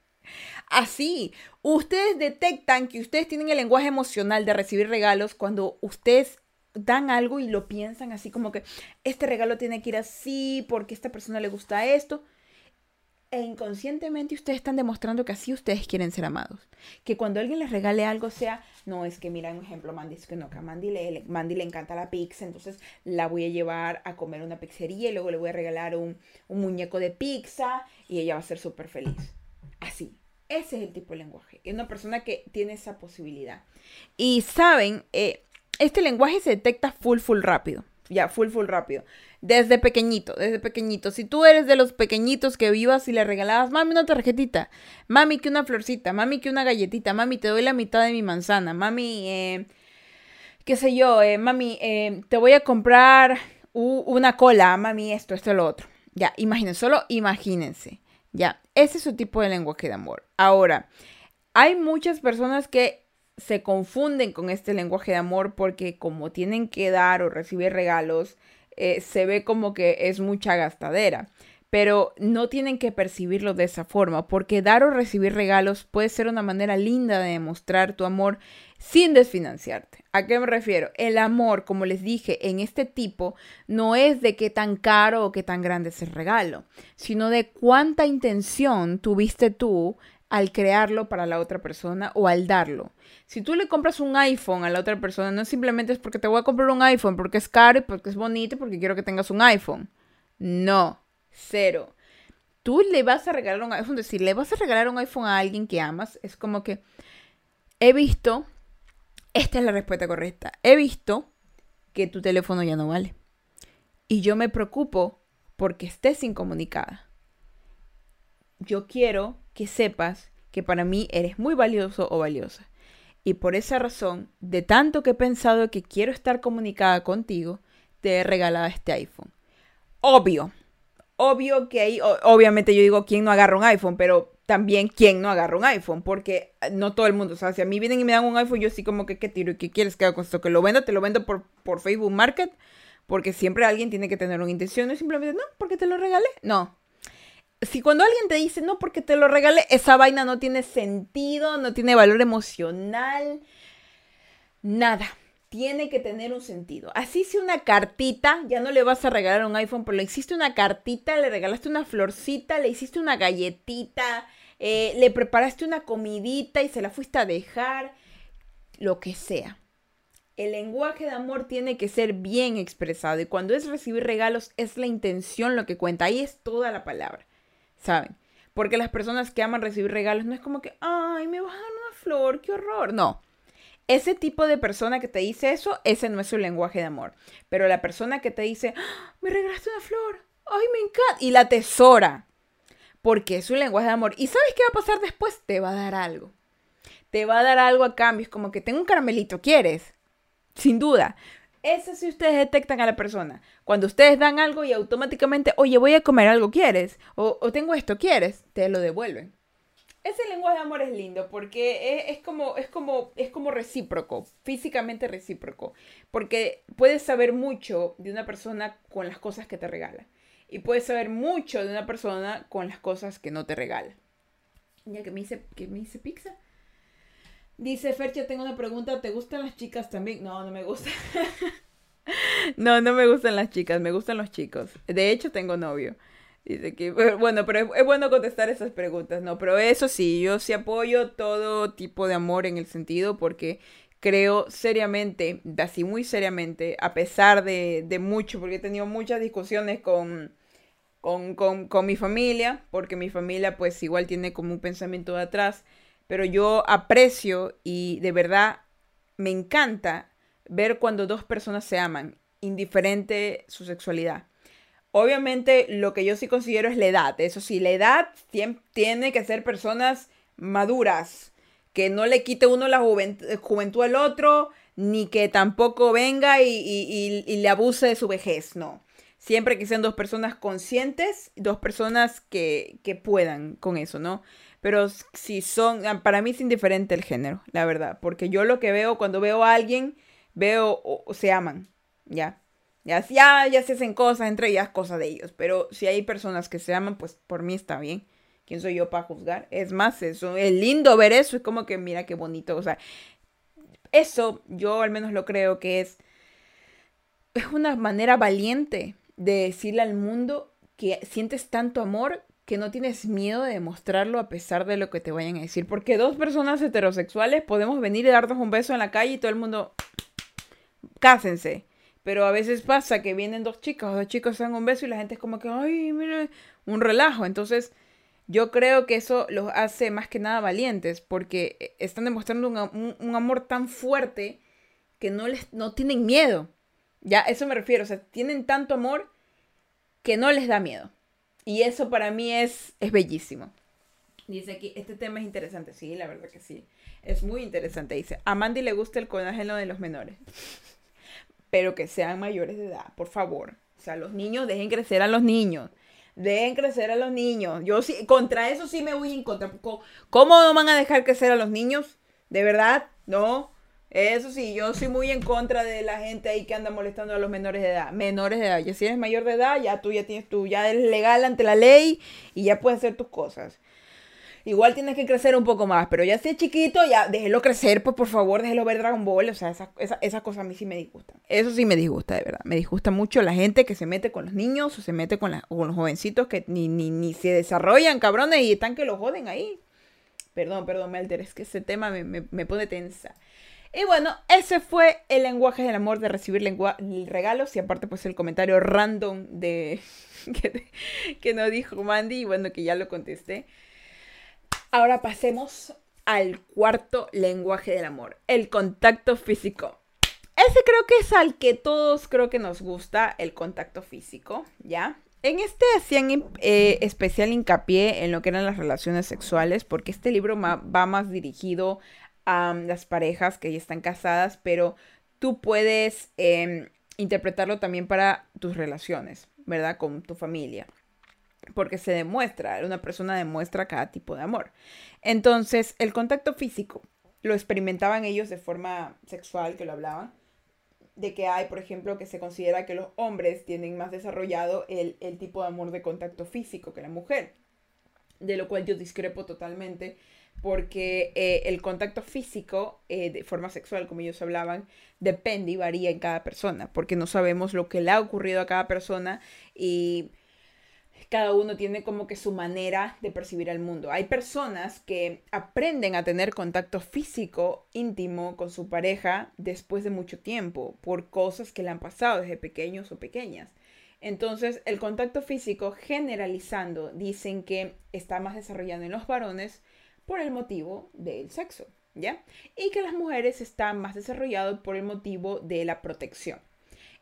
Así, ustedes detectan que ustedes tienen el lenguaje emocional de recibir regalos cuando ustedes dan algo y lo piensan así como que este regalo tiene que ir así porque a esta persona le gusta esto e inconscientemente ustedes están demostrando que así ustedes quieren ser amados. Que cuando alguien les regale algo sea, no, es que mira, un ejemplo, Mandy, es que no, que a Mandy le, Mandy le encanta la pizza, entonces la voy a llevar a comer una pizzería y luego le voy a regalar un, muñeco de pizza y ella va a ser súper feliz. Así. Ese es el tipo de lenguaje. Es una persona que tiene esa posibilidad. Y saben, eh, este lenguaje se detecta full, full rápido. Ya, full, full rápido. Desde pequeñito, desde pequeñito. Si tú eres de los pequeñitos que vivas y le regalabas, mami, una tarjetita, mami, que una florcita, mami, que una galletita, mami, te doy la mitad de mi manzana, mami, eh, qué sé yo, eh, mami, eh, te voy a comprar una cola, mami, esto, esto, lo otro. Ya, imagínense, solo imagínense. Ya, ese es su tipo de lenguaje de amor. Ahora, hay muchas personas que se confunden con este lenguaje de amor porque como tienen que dar o recibir regalos, eh, se ve como que es mucha gastadera. Pero no tienen que percibirlo de esa forma, porque dar o recibir regalos puede ser una manera linda de demostrar tu amor sin desfinanciarte. ¿A qué me refiero? El amor, como les dije, en este tipo no es de qué tan caro o qué tan grande es el regalo, sino de cuánta intención tuviste tú al crearlo para la otra persona o al darlo. Si tú le compras un iPhone a la otra persona, no simplemente es porque te voy a comprar un iPhone, porque es caro y porque es bonito y porque quiero que tengas un iPhone. No, cero. Tú le vas a regalar un iPhone, decir, le vas a regalar un iPhone a alguien que amas, es como que he visto, esta es la respuesta correcta, he visto que tu teléfono ya no vale. Y yo me preocupo porque estés incomunicada. Yo quiero que sepas que para mí eres muy valioso o valiosa. Y por esa razón, de tanto que he pensado que quiero estar comunicada contigo, te he regalado este iPhone. Obvio, obvio que ahí, obviamente yo digo, ¿quién no agarra un iPhone? Pero también, ¿quién no agarra un iPhone? Porque no todo el mundo, o sea, si a mí vienen y me dan un iPhone, yo sí como que, ¿qué tiro? ¿Y qué quieres que haga con esto? ¿Que lo venda? Te lo vendo por, por Facebook Market, porque siempre alguien tiene que tener una intención, no simplemente, no, porque te lo regalé. No. Si cuando alguien te dice, no, porque te lo regalé, esa vaina no tiene sentido, no tiene valor emocional, nada tiene que tener un sentido. Así si una cartita, ya no le vas a regalar un iPhone, pero le hiciste una cartita, le regalaste una florcita, le hiciste una galletita, eh, le preparaste una comidita y se la fuiste a dejar, lo que sea. El lenguaje de amor tiene que ser bien expresado y cuando es recibir regalos es la intención lo que cuenta. Ahí es toda la palabra, ¿saben? Porque las personas que aman recibir regalos no es como que, ay, me vas a dar una flor, qué horror. No, ese tipo de persona que te dice eso, ese no es su lenguaje de amor. Pero la persona que te dice, ¡Ah! me regalaste una flor, ay, me encanta, y la tesora, porque es su lenguaje de amor. ¿Y sabes qué va a pasar después? Te va a dar algo. Te va a dar algo a cambio. Es como que tengo un caramelito, ¿quieres? Sin duda. Eso si ustedes detectan a la persona. Cuando ustedes dan algo y automáticamente, oye, voy a comer algo, ¿quieres? O, o tengo esto, ¿quieres? Te lo devuelven. Ese lenguaje de amor es lindo porque es, como, es, como, es como recíproco, físicamente recíproco. Porque puedes saber mucho de una persona con las cosas que te regala. Y puedes saber mucho de una persona con las cosas que no te regala. Ya que me dice, que me dice pizza. Dice Fercha, tengo una pregunta. ¿Te gustan las chicas también? No, no me gusta. no, no me gustan las chicas, me gustan los chicos. De hecho, tengo novio. Dice que, bueno, pero es, bueno contestar esas preguntas, ¿no? Pero eso sí, yo sí apoyo todo tipo de amor en el sentido porque creo seriamente, así muy seriamente, a pesar de, de mucho, porque he tenido muchas discusiones con, con, con, con, mi familia, porque mi familia pues igual tiene como un pensamiento de atrás, pero yo aprecio y de verdad me encanta ver cuando dos personas se aman, indiferente su sexualidad. Obviamente lo que yo sí considero es la edad. Eso sí, la edad tiene que ser personas maduras, que no le quite uno la juventud al otro, ni que tampoco venga y, le abuse de su vejez, no. Siempre que sean dos personas conscientes, dos personas que, que puedan con eso, ¿no? Pero si son, ah, para mí es indiferente el género, la verdad, porque yo lo que veo cuando veo a alguien, veo o se aman, ¿ya? Ya, ya, ya se hacen cosas entre ellas, cosas de ellos. Pero si hay personas que se aman, pues por mí está bien. ¿Quién soy yo para juzgar? Es más, eso es lindo ver eso. Es como que mira qué bonito. O sea, eso yo al menos lo creo que es, es una manera valiente de decirle al mundo que sientes tanto amor que no tienes miedo de demostrarlo a pesar de lo que te vayan a decir. Porque dos personas heterosexuales podemos venir y darnos un beso en la calle y todo el mundo, cásense. Pero a veces pasa que vienen dos chicas, dos chicos se dan un beso y la gente es como que, ay, mire, un relajo. Entonces, yo creo que eso los hace más que nada valientes porque eh, están demostrando un, amor tan fuerte que no, les, no tienen miedo. Ya, eso me refiero. O sea, tienen tanto amor que no les da miedo. Y eso para mí es, es bellísimo. Dice aquí, este tema es interesante. Sí, la verdad que sí. Es muy interesante. Dice, a Mandy le gusta el colágeno de los menores pero que sean mayores de edad, por favor. O sea, los niños, dejen crecer a los niños. Dejen crecer a los niños. Yo sí, contra eso sí me voy en contra. ¿Cómo no van a dejar crecer a los niños? ¿De verdad? No. Eso sí, yo soy muy en contra de la gente ahí que anda molestando a los menores de edad. Menores de edad. Ya si eres mayor de edad, ya tú ya tienes tú, ya eres legal ante la ley y ya puedes hacer tus cosas. Igual tienes que crecer un poco más, pero ya si es chiquito, ya déjelo crecer, pues por favor, déjelo ver Dragon Ball. O sea, esas esa, esa cosas a mí sí me disgustan. Eso sí me disgusta, de verdad. Me disgusta mucho la gente que se mete con los niños o se mete con, los jovencitos que ni, ni, ni se desarrollan, cabrones, y están que los joden ahí. Perdón, perdón, Melter, es que ese tema me, me, me pone tensa. Y bueno, ese fue el lenguaje del amor de recibir regalos y aparte pues el comentario random de que, que nos dijo Mandy y bueno que ya lo contesté. Ahora pasemos al cuarto lenguaje del amor, el contacto físico. Ese creo que es al que todos creo que nos gusta, el contacto físico, ¿ya? En este hacían eh, especial hincapié en lo que eran las relaciones sexuales, porque este libro va más dirigido a las parejas que ya están casadas, pero tú puedes em, interpretarlo también para tus relaciones, ¿verdad? Con tu familia. porque se demuestra, una persona demuestra cada tipo de amor. Entonces, el contacto físico lo experimentaban ellos de forma sexual, que lo hablaban, de que hay, por ejemplo, que se considera que los hombres tienen más desarrollado el, tipo de amor de contacto físico que la mujer, de lo cual yo discrepo totalmente, porque eh, el contacto físico eh, de forma sexual, como ellos hablaban, depende y varía en cada persona, porque no sabemos lo que le ha ocurrido a cada persona y cada uno tiene como que su manera de percibir el mundo. Hay personas que aprenden a tener contacto físico íntimo con su pareja después de mucho tiempo, por cosas que le han pasado desde pequeños o pequeñas. Entonces, el contacto físico, generalizando, dicen que está más desarrollado en los varones por el motivo del sexo, ¿ya? Y que las mujeres están más desarrollado por el motivo de la protección.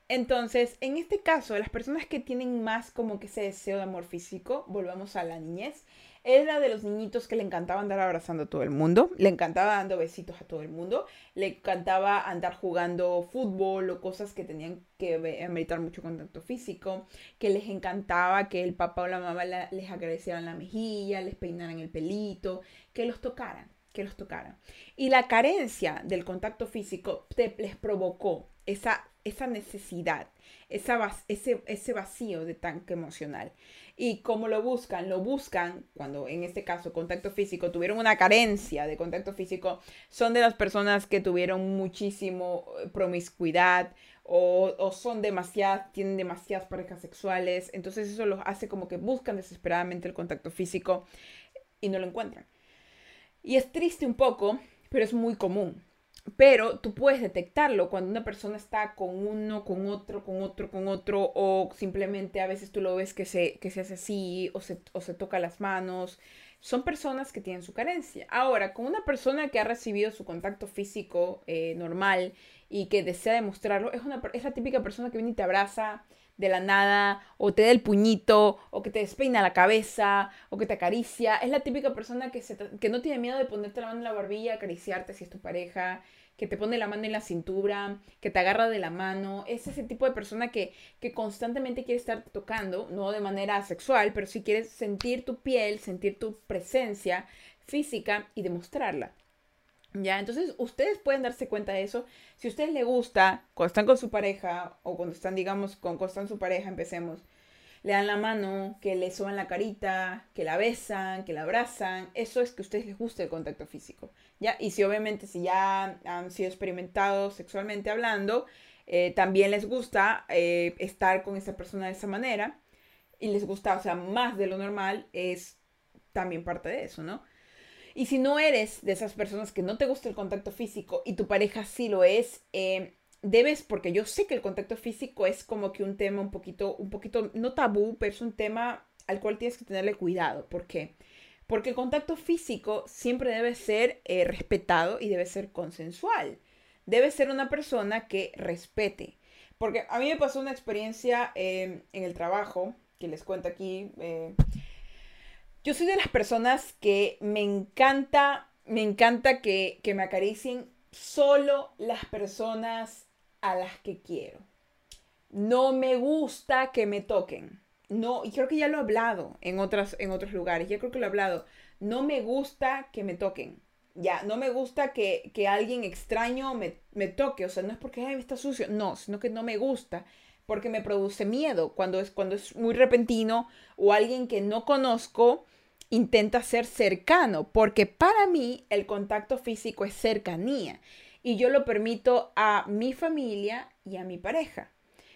Entonces, en este caso, las personas que tienen más como que ese deseo de amor físico, volvamos a la niñez, era de los niñitos que le encantaba andar abrazando a todo el mundo, le encantaba dando besitos a todo el mundo, le encantaba andar jugando fútbol o cosas que tenían que ameritar mucho contacto físico, que les encantaba que el papá o la mamá les acariciaran la mejilla, les peinaran el pelito, que los tocaran, que los tocaran. Y la carencia del contacto físico les provocó esa esa necesidad, esa, ese, ese vacío de tanque emocional. ¿Y cómo lo buscan? Lo buscan cuando en este caso contacto físico tuvieron una carencia de contacto físico, son de las personas que tuvieron muchísimo eh, promiscuidad o, o son demasiadas, tienen demasiadas parejas sexuales, entonces eso los hace como que buscan desesperadamente el contacto físico y no lo encuentran. Y es triste un poco, pero es muy común. Pero tú puedes detectarlo cuando una persona está con uno, con otro, con otro, con otro, o simplemente a veces tú lo ves que se, que se hace así, o se, o se toca las manos. Son personas que tienen su carencia. Ahora, con una persona que ha recibido su contacto físico eh, normal y que desea demostrarlo, es, una, es la típica persona que viene y te abraza, de la nada, o te da el puñito, o que te despeina la cabeza, o que te acaricia. Es la típica persona que, se que no tiene miedo de ponerte la mano en la barbilla, acariciarte si es tu pareja, que te pone la mano en la cintura, que te agarra de la mano. Es ese tipo de persona que, que constantemente quiere estar tocando, no de manera sexual, pero sí quieres sentir tu piel, sentir tu presencia física y demostrarla. ¿Ya? Entonces, ustedes pueden darse cuenta de eso. Si a ustedes les gusta, cuando están con su pareja, o cuando están, digamos, con, cuando están su pareja, empecemos, le dan la mano, que le suban la carita, que la besan, que la abrazan, eso es que a ustedes les gusta el contacto físico, ¿ya? Y si obviamente, si ya han sido experimentados sexualmente hablando, eh, también les gusta eh, estar con esa persona de esa manera, y les gusta, o sea, más de lo normal, es también parte de eso, ¿no? Y si no eres de esas personas que no te gusta el contacto físico y tu pareja sí lo es, eh, debes, porque yo sé que el contacto físico es como que un tema un poquito, un poquito, no tabú, pero es un tema al cual tienes que tenerle cuidado. ¿Por qué? Porque el contacto físico siempre debe ser eh, respetado y debe ser consensual. Debe ser una persona que respete. Porque a mí me pasó una experiencia eh, en el trabajo, que les cuento aquí, yo soy de las personas que me encanta, me encanta que, me acaricien solo las personas a las que quiero. No me gusta que me toquen. No, y creo que ya lo he hablado en, otras, en otros lugares, ya creo que lo he hablado. No me gusta que me toquen. Ya, no me gusta que, alguien extraño me, me, toque. O sea, no es porque Ay, está sucio. No, sino que no me gusta porque me produce miedo cuando es, cuando es muy repentino o alguien que no conozco intenta ser cercano, porque para mí el contacto físico es cercanía y yo lo permito a mi familia y a mi pareja.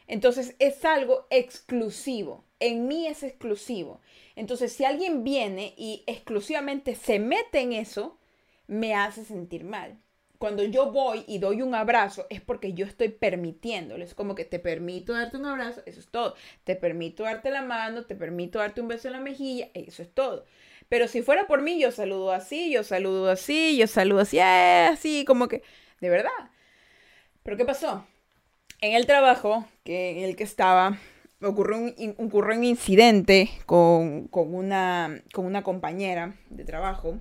Entonces es algo exclusivo, en mí es exclusivo. Entonces si alguien viene y exclusivamente se mete en eso, me hace sentir mal cuando yo voy y doy un abrazo es porque yo estoy permitiéndolo. Es como que te permito darte un abrazo, eso es todo. Te permito darte la mano, te permito darte un beso en la mejilla, eso es todo. Pero si fuera por mí, yo saludo así, yo saludo así, yo saludo así, eh, así, como que, de verdad. Pero ¿qué pasó? En el trabajo que, en el que estaba, ocurrió un, ocurrió un incidente con, con, una, con una compañera de trabajo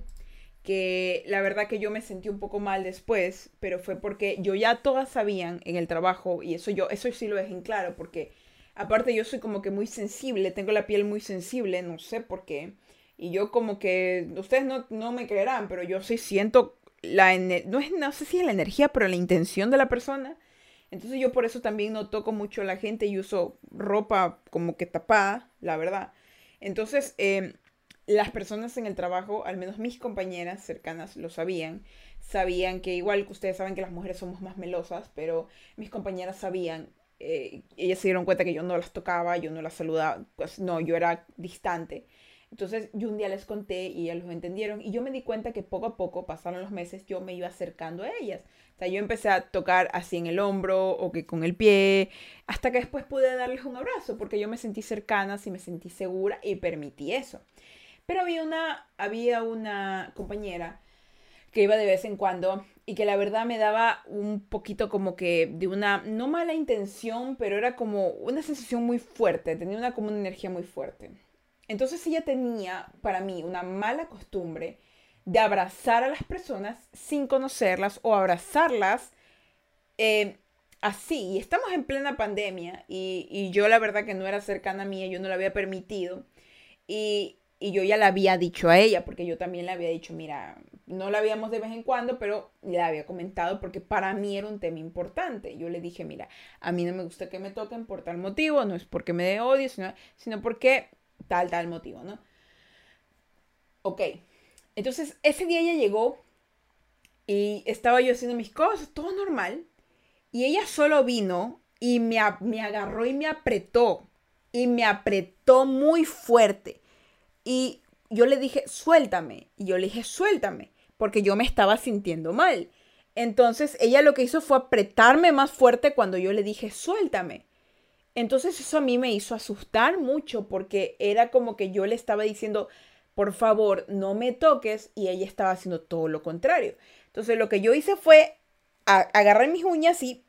que la verdad que yo me sentí un poco mal después, pero fue porque yo ya todas sabían en el trabajo, y eso yo, eso sí lo dejé en claro, porque Aparte yo soy como que muy sensible, tengo la piel muy sensible, no sé por qué. Y yo como que, ustedes no, no me creerán, pero yo sí siento la, no, es, no sé si es la energía, pero la intención de la persona. Entonces yo por eso también no toco mucho a la gente y uso ropa como que tapada, la verdad. Entonces, em, las personas en el trabajo, al menos mis compañeras cercanas, lo sabían. Sabían que igual que ustedes saben que las mujeres somos más melosas, pero mis compañeras sabían. Eh, ellas se dieron cuenta que yo no las tocaba, yo no las saludaba, pues no, yo era distante. Entonces yo un día les conté y ellos lo entendieron y yo me di cuenta que poco a poco, pasaron los meses, yo me iba acercando a ellas. O sea, yo empecé a tocar así en el hombro o que con el pie, hasta que después pude darles un abrazo porque yo me sentí cercana, y me sentí segura y permití eso. Pero había una, había una compañera que iba de vez en cuando y que la verdad me daba un poquito como que de una, no mala intención, pero era como una sensación muy fuerte, tenía una como una energía muy fuerte. Entonces ella tenía para mí una mala costumbre de abrazar a las personas sin conocerlas o abrazarlas eh, así. Y estamos en plena pandemia y, yo la verdad que no era cercana a mí, yo no la había permitido. Y, y yo ya le había dicho a ella, porque yo también le había dicho, mira, no la habíamos de vez en cuando, pero le había comentado porque para mí era un tema importante. Yo le dije, mira, a mí no me gusta que me toquen por tal motivo, no es porque me dé odio, sino, sino porque tal, tal motivo, ¿no? Ok, entonces ese día ella llegó y estaba yo haciendo mis cosas, todo normal, y ella solo vino y me, me agarró y me apretó, y me apretó muy fuerte y yo le dije, suéltame. Y yo le dije, suéltame, porque yo me estaba sintiendo mal. Entonces ella lo que hizo fue apretarme más fuerte cuando yo le dije, suéltame. Entonces eso a mí me hizo asustar mucho porque era como que yo le estaba diciendo, por favor, no me toques y ella estaba haciendo todo lo contrario. Entonces lo que yo hice fue agarrar mis uñas y,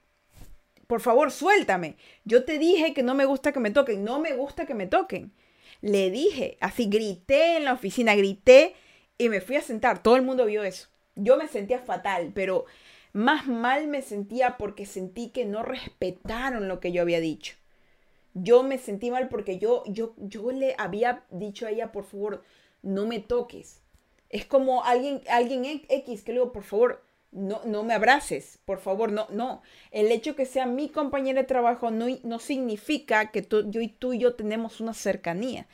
por favor, suéltame. Yo te dije que no me gusta que me toquen, no me gusta que me toquen. Le dije, así grité en la oficina, grité y me fui a sentar. Todo el mundo vio eso. Yo me sentía fatal, pero más mal me sentía porque sentí que no respetaron lo que yo había dicho. Yo me sentí mal porque yo, yo, yo le había dicho a ella, por favor, no me toques. Es como alguien, alguien X que le digo, por favor, no, no me abraces, por favor, no, no. El hecho que sea mi compañera de trabajo no, no significa que tú, yo y tú y yo tenemos una cercanía.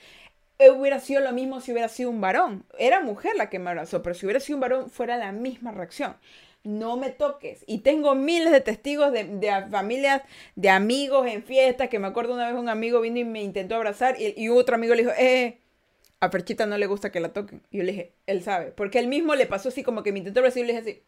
Hubiera sido lo mismo si hubiera sido un varón. Era mujer la que me abrazó, pero si hubiera sido un varón fuera la misma reacción. No me toques. Y tengo miles de testigos de, de familias, de amigos en fiestas, que me acuerdo una vez un amigo vino y me intentó abrazar y, y otro amigo le dijo, eh, a Perchita no le gusta que la toquen. Y yo le dije, él sabe. Porque él mismo le pasó así como que me intentó abrazar y le dije así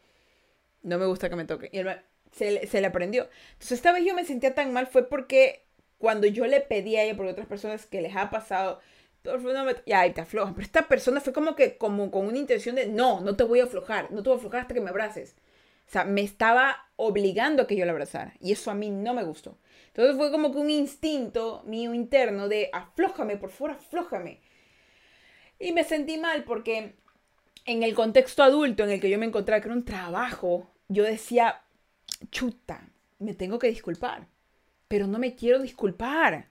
no me gusta que me toque. Y él se, se le aprendió. Entonces esta vez yo me sentía tan mal fue porque cuando yo le pedí a ella, por otras personas que les ha pasado, no me, ya, te aflojan. Pero esta persona fue como que, como con una intención de, no, no te voy a aflojar, no te voy a aflojar hasta que me abraces. O sea, me estaba obligando a que yo la abrazara. Y eso a mí no me gustó. Entonces fue como que un instinto mío interno de, aflójame, por favor, aflójame. Y me sentí mal porque en el contexto adulto en el que yo me encontraba, que era un trabajo yo decía, chuta, me tengo que disculpar, pero no me quiero disculpar,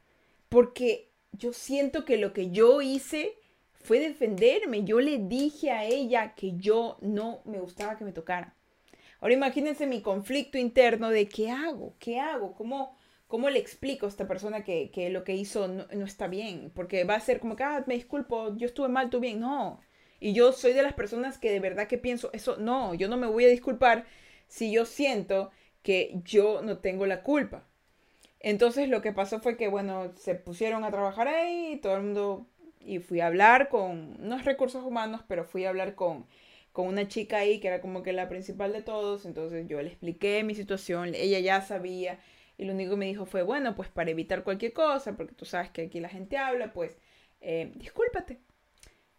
porque yo siento que lo que yo hice fue defenderme. Yo le dije a ella que yo no me gustaba que me tocara. Ahora imagínense mi conflicto interno de qué hago, qué hago, cómo, cómo le explico a esta persona que, lo que hizo no, no, está bien, porque va a ser como que, ah, me disculpo, yo estuve mal, tú bien, no. Y yo soy de las personas que de verdad que pienso, eso no, yo no me voy a disculpar si yo siento que yo no tengo la culpa. Entonces lo que pasó fue que, bueno, se pusieron a trabajar ahí, todo el mundo, y fui a hablar con, no es recursos humanos, pero fui a hablar con, con una chica ahí que era como que la principal de todos, entonces yo le expliqué mi situación, ella ya sabía, y lo único que me dijo fue, bueno, pues para evitar cualquier cosa, porque tú sabes que aquí la gente habla, pues eh, discúlpate.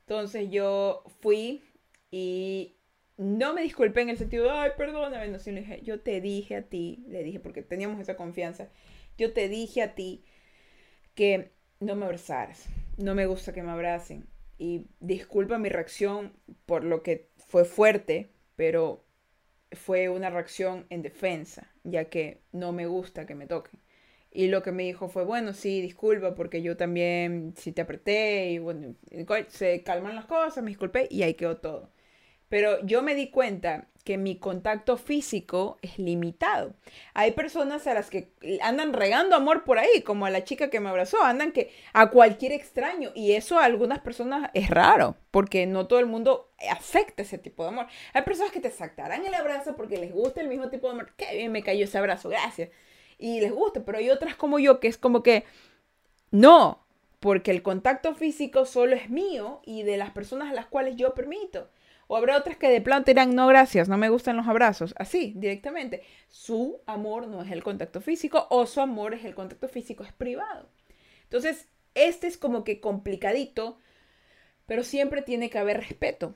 Entonces yo fui y no me disculpé en el sentido de, ay, perdóname, no, dije, yo te dije a ti, le dije, porque teníamos esa confianza, yo te dije a ti que no me abrazaras, no me gusta que me abracen. Y disculpa mi reacción por lo que fue fuerte, pero fue una reacción en defensa, ya que no me gusta que me toquen. Y lo que me dijo fue, bueno, sí, disculpa porque yo también sí te apreté y bueno, se calman las cosas, me disculpé y ahí quedó todo. Pero yo me di cuenta que mi contacto físico es limitado. Hay personas a las que andan regando amor por ahí, como a la chica que me abrazó, andan que a cualquier extraño y eso a algunas personas es raro, porque no todo el mundo acepta ese tipo de amor. Hay personas que te saltarán el abrazo porque les gusta el mismo tipo de amor. Qué bien me cayó ese abrazo, gracias. Y les gusta, pero hay otras como yo que es como que no, porque el contacto físico solo es mío y de las personas a las cuales yo permito. O habrá otras que de plano dirán, no, gracias, no me gustan los abrazos. Así, directamente. Su amor no es el contacto físico o su amor es el contacto físico, es privado. Entonces, este es como que complicadito, pero siempre tiene que haber respeto.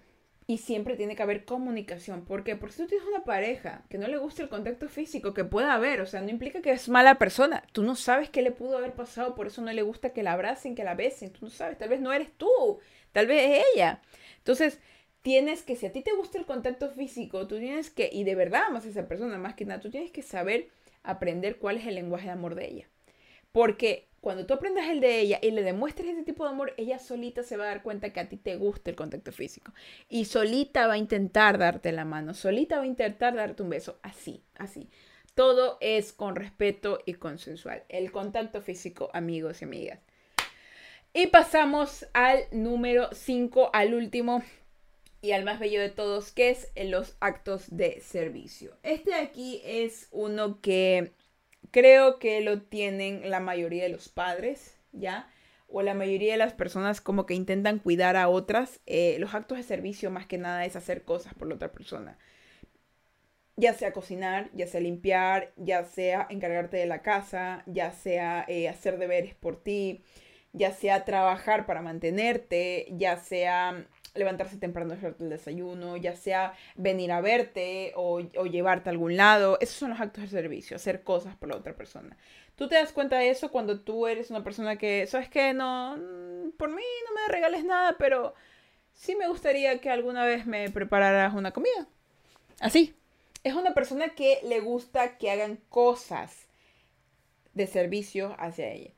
Y siempre tiene que haber comunicación. ¿Por qué? Porque si tú tienes una pareja que no le gusta el contacto físico, que pueda haber, o sea, no implica que es mala persona. Tú no sabes qué le pudo haber pasado, por eso no le gusta que la abracen, que la besen. Tú no sabes, tal vez no eres tú, tal vez es ella. Entonces, tienes que, si a ti te gusta el contacto físico, tú tienes que, y de verdad amas a esa persona más que nada, tú tienes que saber aprender cuál es el lenguaje de amor de ella. Porque cuando tú aprendas el de ella y le demuestres ese tipo de amor, ella solita se va a dar cuenta que a ti te gusta el contacto físico. Y solita va a intentar darte la mano, solita va a intentar darte un beso, así, así. Todo es con respeto y consensual. El contacto físico, amigos y amigas. Y pasamos al número 5, al último, y al más bello de todos, que es los actos de servicio. Este aquí es uno que creo que lo tienen la mayoría de los padres, ¿ya? O la mayoría de las personas como que intentan cuidar a otras. Eh, los actos de servicio más que nada es hacer cosas por la otra persona. Ya sea cocinar, ya sea limpiar, ya sea encargarte de la casa, ya sea eh, hacer deberes por ti, ya sea trabajar para mantenerte, ya sea levantarse temprano hacerte el desayuno, ya sea venir a verte o, llevarte a algún lado. Esos son los actos de servicio, hacer cosas por la otra persona. Tú te das cuenta de eso cuando tú eres una persona que, ¿sabes qué? No, mm, por mí no me regales nada, pero sí me gustaría que alguna vez me prepararas una comida. Así. Es una persona que le gusta que hagan cosas de servicio hacia ella.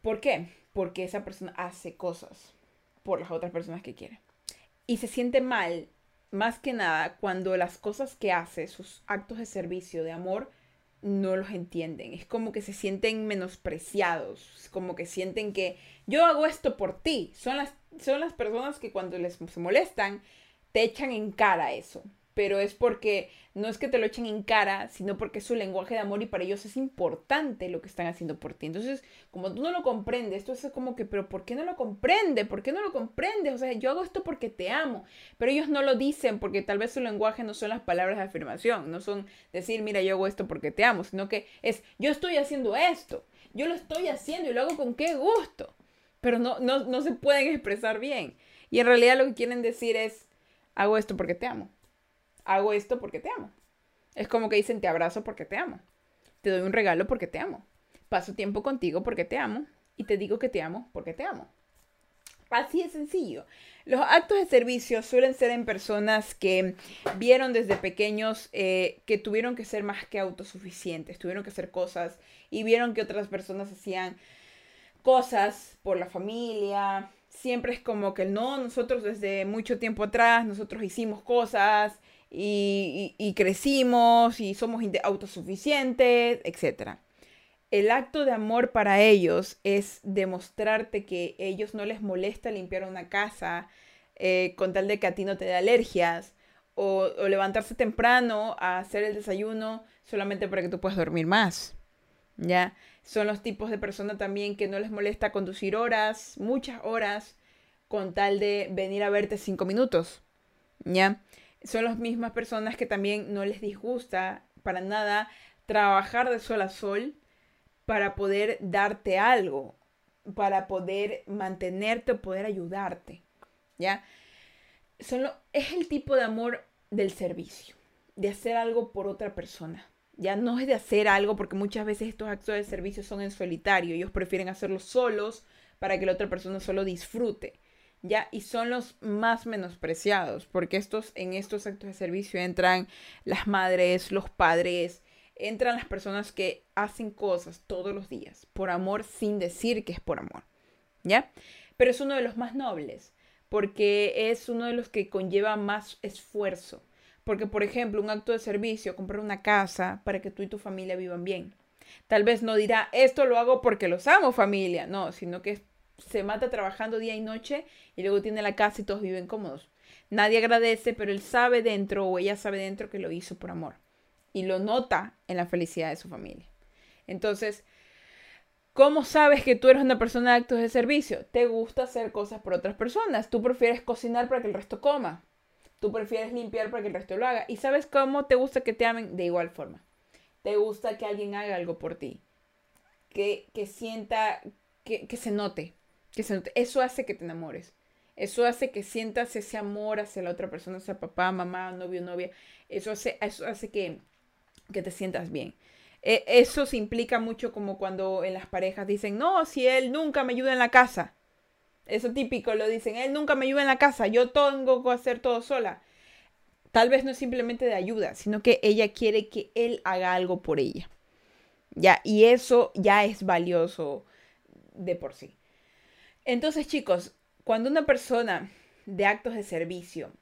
¿Por qué? Porque esa persona hace cosas por las otras personas que quiere. Y se siente mal, más que nada, cuando las cosas que hace, sus actos de servicio, de amor, no los entienden. Es como que se sienten menospreciados, como que sienten que yo hago esto por ti. Son las, son las personas que cuando les se molestan, te echan en cara eso pero es porque no es que te lo echen en cara, sino porque es su lenguaje de amor y para ellos es importante lo que están haciendo por ti. Entonces, como tú no lo comprendes, esto es como que, pero ¿por qué no lo comprende? ¿Por qué no lo comprendes? O sea, yo hago esto porque te amo, pero ellos no lo dicen porque tal vez su lenguaje no son las palabras de afirmación, no son decir, mira, yo hago esto porque te amo, sino que es, yo estoy haciendo esto, yo lo estoy haciendo y lo hago con qué gusto, pero no, no, no se pueden expresar bien. Y en realidad lo que quieren decir es, hago esto porque te amo hago esto porque te amo. Es como que dicen, te abrazo porque te amo. Te doy un regalo porque te amo. Paso tiempo contigo porque te amo. Y te digo que te amo porque te amo. Así de sencillo. Los actos de servicio suelen ser en personas que vieron desde pequeños eh, que tuvieron que ser más que autosuficientes, tuvieron que hacer cosas y vieron que otras personas hacían cosas por la familia. Siempre es como que no, nosotros desde mucho tiempo atrás, nosotros hicimos cosas y, crecimos y somos autosuficientes, etc. El acto de amor para ellos es demostrarte que ellos no les molesta limpiar una casa eh, con tal de que a ti no te dé alergias o, o, levantarse temprano a hacer el desayuno solamente para que tú puedas dormir más. ¿Ya? Son los tipos de personas también que no les molesta conducir horas, muchas horas, con tal de venir a verte cinco minutos. ¿Ya? Son las mismas personas que también no les disgusta para nada trabajar de sol a sol para poder darte algo, para poder mantenerte o poder ayudarte. ¿Ya? Son es el tipo de amor del servicio, de hacer algo por otra persona. Ya no es de hacer algo porque muchas veces estos actos de servicio son en solitario. Ellos prefieren hacerlo solos para que la otra persona solo disfrute. ¿Ya? Y son los más menospreciados, porque estos, en estos actos de servicio entran las madres, los padres, entran las personas que hacen cosas todos los días por amor sin decir que es por amor. ¿Ya? Pero es uno de los más nobles porque es uno de los que conlleva más esfuerzo. Porque, por ejemplo, un acto de servicio, comprar una casa para que tú y tu familia vivan bien. Tal vez no dirá, esto lo hago porque los amo familia, no, sino que se mata trabajando día y noche y luego tiene la casa y todos viven cómodos. Nadie agradece, pero él sabe dentro o ella sabe dentro que lo hizo por amor y lo nota en la felicidad de su familia. Entonces, ¿cómo sabes que tú eres una persona de actos de servicio? Te gusta hacer cosas por otras personas. Tú prefieres cocinar para que el resto coma. Tú prefieres limpiar para que el resto lo haga. ¿Y sabes cómo te gusta que te amen? De igual forma. Te gusta que alguien haga algo por ti. Que, que sienta, que, que se note. Eso hace que te enamores. Eso hace que sientas ese amor hacia la otra persona, sea papá, mamá, novio, novia. Eso hace, eso hace que, que te sientas bien. E, eso se implica mucho como cuando en las parejas dicen, no, si él nunca me ayuda en la casa. Eso típico lo dicen, él nunca me ayuda en la casa, yo tengo que hacer todo sola. Tal vez no es simplemente de ayuda, sino que ella quiere que él haga algo por ella. Ya, y eso ya es valioso de por sí. Entonces, chicos, cuando una persona de actos de servicio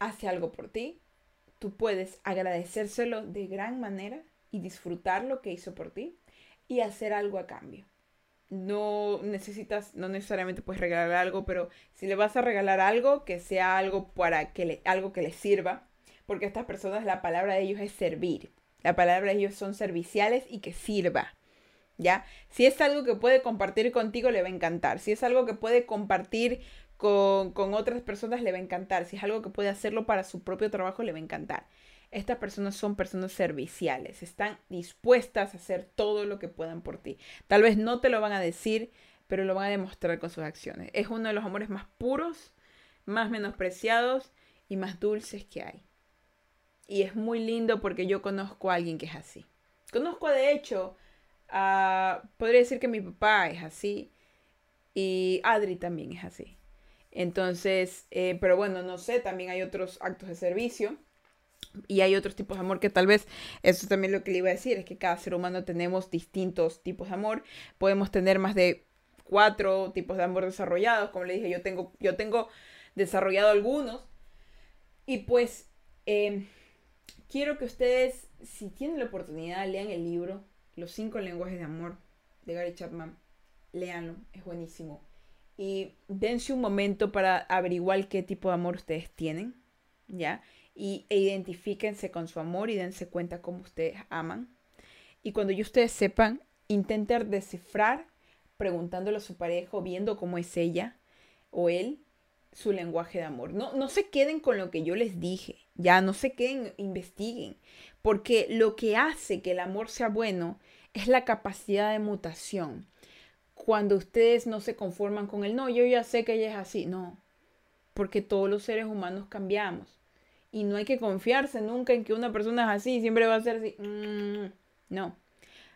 hace algo por ti, tú puedes agradecérselo de gran manera y disfrutar lo que hizo por ti y hacer algo a cambio. No necesitas, no necesariamente puedes regalar algo, pero si le vas a regalar algo, que sea algo para que le, algo que le sirva, porque estas personas, la palabra de ellos es servir. La palabra de ellos son serviciales y que sirva. ¿Ya? Si es algo que puede compartir contigo, le va a encantar. Si es algo que puede compartir con, con, otras personas, le va a encantar. Si es algo que puede hacerlo para su propio trabajo, le va a encantar. Estas personas son personas serviciales, están dispuestas a hacer todo lo que puedan por ti. Tal vez no te lo van a decir, pero lo van a demostrar con sus acciones. Es uno de los amores más puros, más menospreciados y más dulces que hay. Y es muy lindo porque yo conozco a alguien que es así. Conozco de hecho Ah, podría decir que mi papá es así y Adri también es así. Entonces, eh, pero bueno, no sé, también hay otros actos de servicio y hay otros tipos de amor que tal vez, eso también lo que le iba a decir, es que cada ser humano tenemos distintos tipos de amor. Podemos tener más de cuatro tipos de amor desarrollados, como le dije, yo tengo, yo tengo desarrollado algunos. Y pues, eh, quiero que ustedes, si tienen la oportunidad, lean el libro los cinco lenguajes de amor de Gary Chapman. Léanlo, es buenísimo. Y dense un momento para averiguar qué tipo de amor ustedes tienen, ¿ya? Y e identifíquense con su amor y dense cuenta cómo ustedes aman. Y cuando ya ustedes sepan, intenten descifrar preguntándole a su pareja o viendo cómo es ella o él su lenguaje de amor. No, no se queden con lo que yo les dije, ya no se queden, investiguen, porque lo que hace que el amor sea bueno es la capacidad de mutación. Cuando ustedes no se conforman con el no, yo ya sé que ella es así, no, porque todos los seres humanos cambiamos. Y no hay que confiarse nunca en que una persona es así, siempre va a ser así. Mm, no,